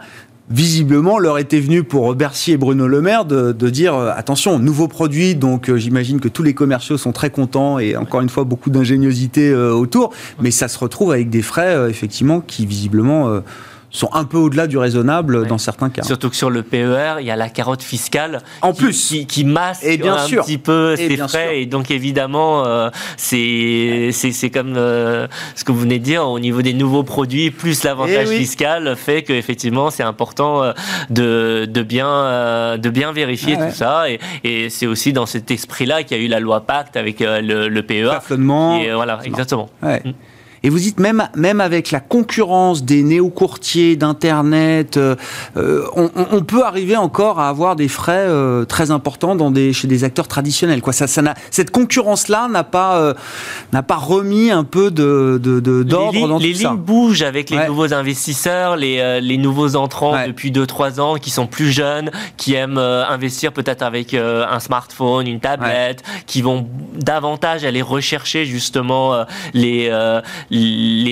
Visiblement, l'heure était venue pour Bercy et Bruno Le Maire de, de dire euh, attention, nouveau produit, donc j'imagine que tous les commerciaux sont très contents et encore une fois beaucoup d'ingéniosité autour, mais ça se retrouve avec des frais effectivement qui visiblement sont un peu au-delà du raisonnable dans certains cas. Surtout que sur le PER, il y a la carotte fiscale en qui, plus qui, qui masque et bien un sûr. petit peu et ces frais sûr. et donc évidemment euh, c'est c'est comme euh, ce que vous venez de dire au niveau des nouveaux produits plus l'avantage oui. fiscal fait que effectivement c'est important euh, de, de bien euh, de bien vérifier ah ouais. tout ça et, et c'est aussi dans cet esprit-là qu'il y a eu la loi Pacte avec le, le. Plafonnement. Et, voilà, exactement. Ouais. Mm. Et vous dites même, même avec la concurrence des néo-courtiers d'Internet, euh, on, on, peut arriver encore à avoir des frais euh, très importants dans des, chez des acteurs traditionnels. Quoi. Ça, ça cette concurrence-là n'a pas, euh, n'a pas remis un peu de, de, de, d'ordre dans les tout lignes ça. bougent avec les ouais. nouveaux investisseurs, les, euh, les nouveaux entrants ouais. depuis 2-3 ans qui sont plus jeunes, qui aiment euh, investir peut-être avec un smartphone, une tablette, ouais. qui vont davantage aller rechercher justement les les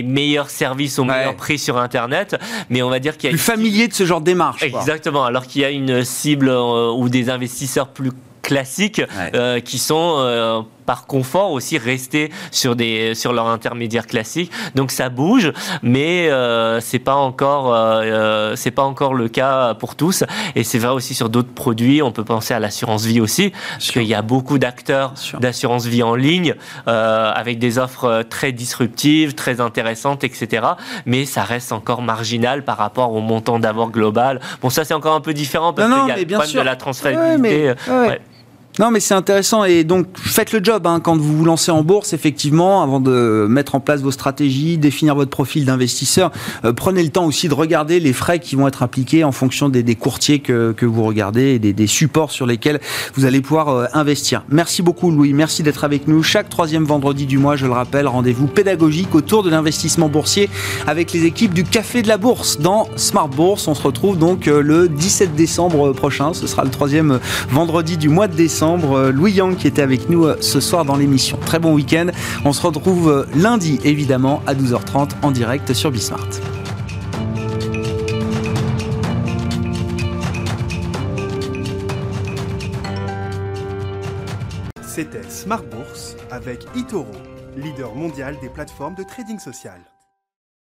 meilleurs services au ouais. meilleur prix sur Internet, mais on va dire qu'il y a plus familier de ce genre de démarche. Exactement. Quoi. Alors qu'il y a une cible euh, ou des investisseurs plus classiques ouais. euh, qui sont euh, par confort aussi rester sur des sur leur intermédiaire classique. Donc ça bouge, mais euh, c'est pas encore euh, c'est pas encore le cas pour tous. Et c'est vrai aussi sur d'autres produits. On peut penser à l'assurance vie aussi, parce qu'il y a beaucoup d'acteurs d'assurance vie en ligne euh, avec des offres très disruptives, très intéressantes, etc. Mais ça reste encore marginal par rapport au montant d'avoir global. Bon, ça c'est encore un peu différent parce qu'il y a le problème sûr. de la transférabilité. Ouais, mais, ouais. Non, mais c'est intéressant. Et donc, faites le job hein, quand vous vous lancez en bourse, effectivement, avant de mettre en place vos stratégies, définir votre profil d'investisseur. Euh, prenez le temps aussi de regarder les frais qui vont être appliqués en fonction des, courtiers que, que, vous regardez et des, supports sur lesquels vous allez pouvoir euh, investir. Merci beaucoup, Louis. Merci d'être avec nous. Chaque troisième vendredi du mois, je le rappelle, rendez-vous pédagogique autour de l'investissement boursier avec les équipes du Café de la Bourse dans Smart Bourse. On se retrouve donc euh, le 17 décembre prochain. Ce sera le troisième vendredi du mois de décembre. Louis Yang qui était avec nous ce soir dans l'émission. Très bon week-end. On se retrouve lundi évidemment à 12h30 en direct sur Bismart. C'était Smart Bourse avec Itoro, leader mondial des plateformes de trading social.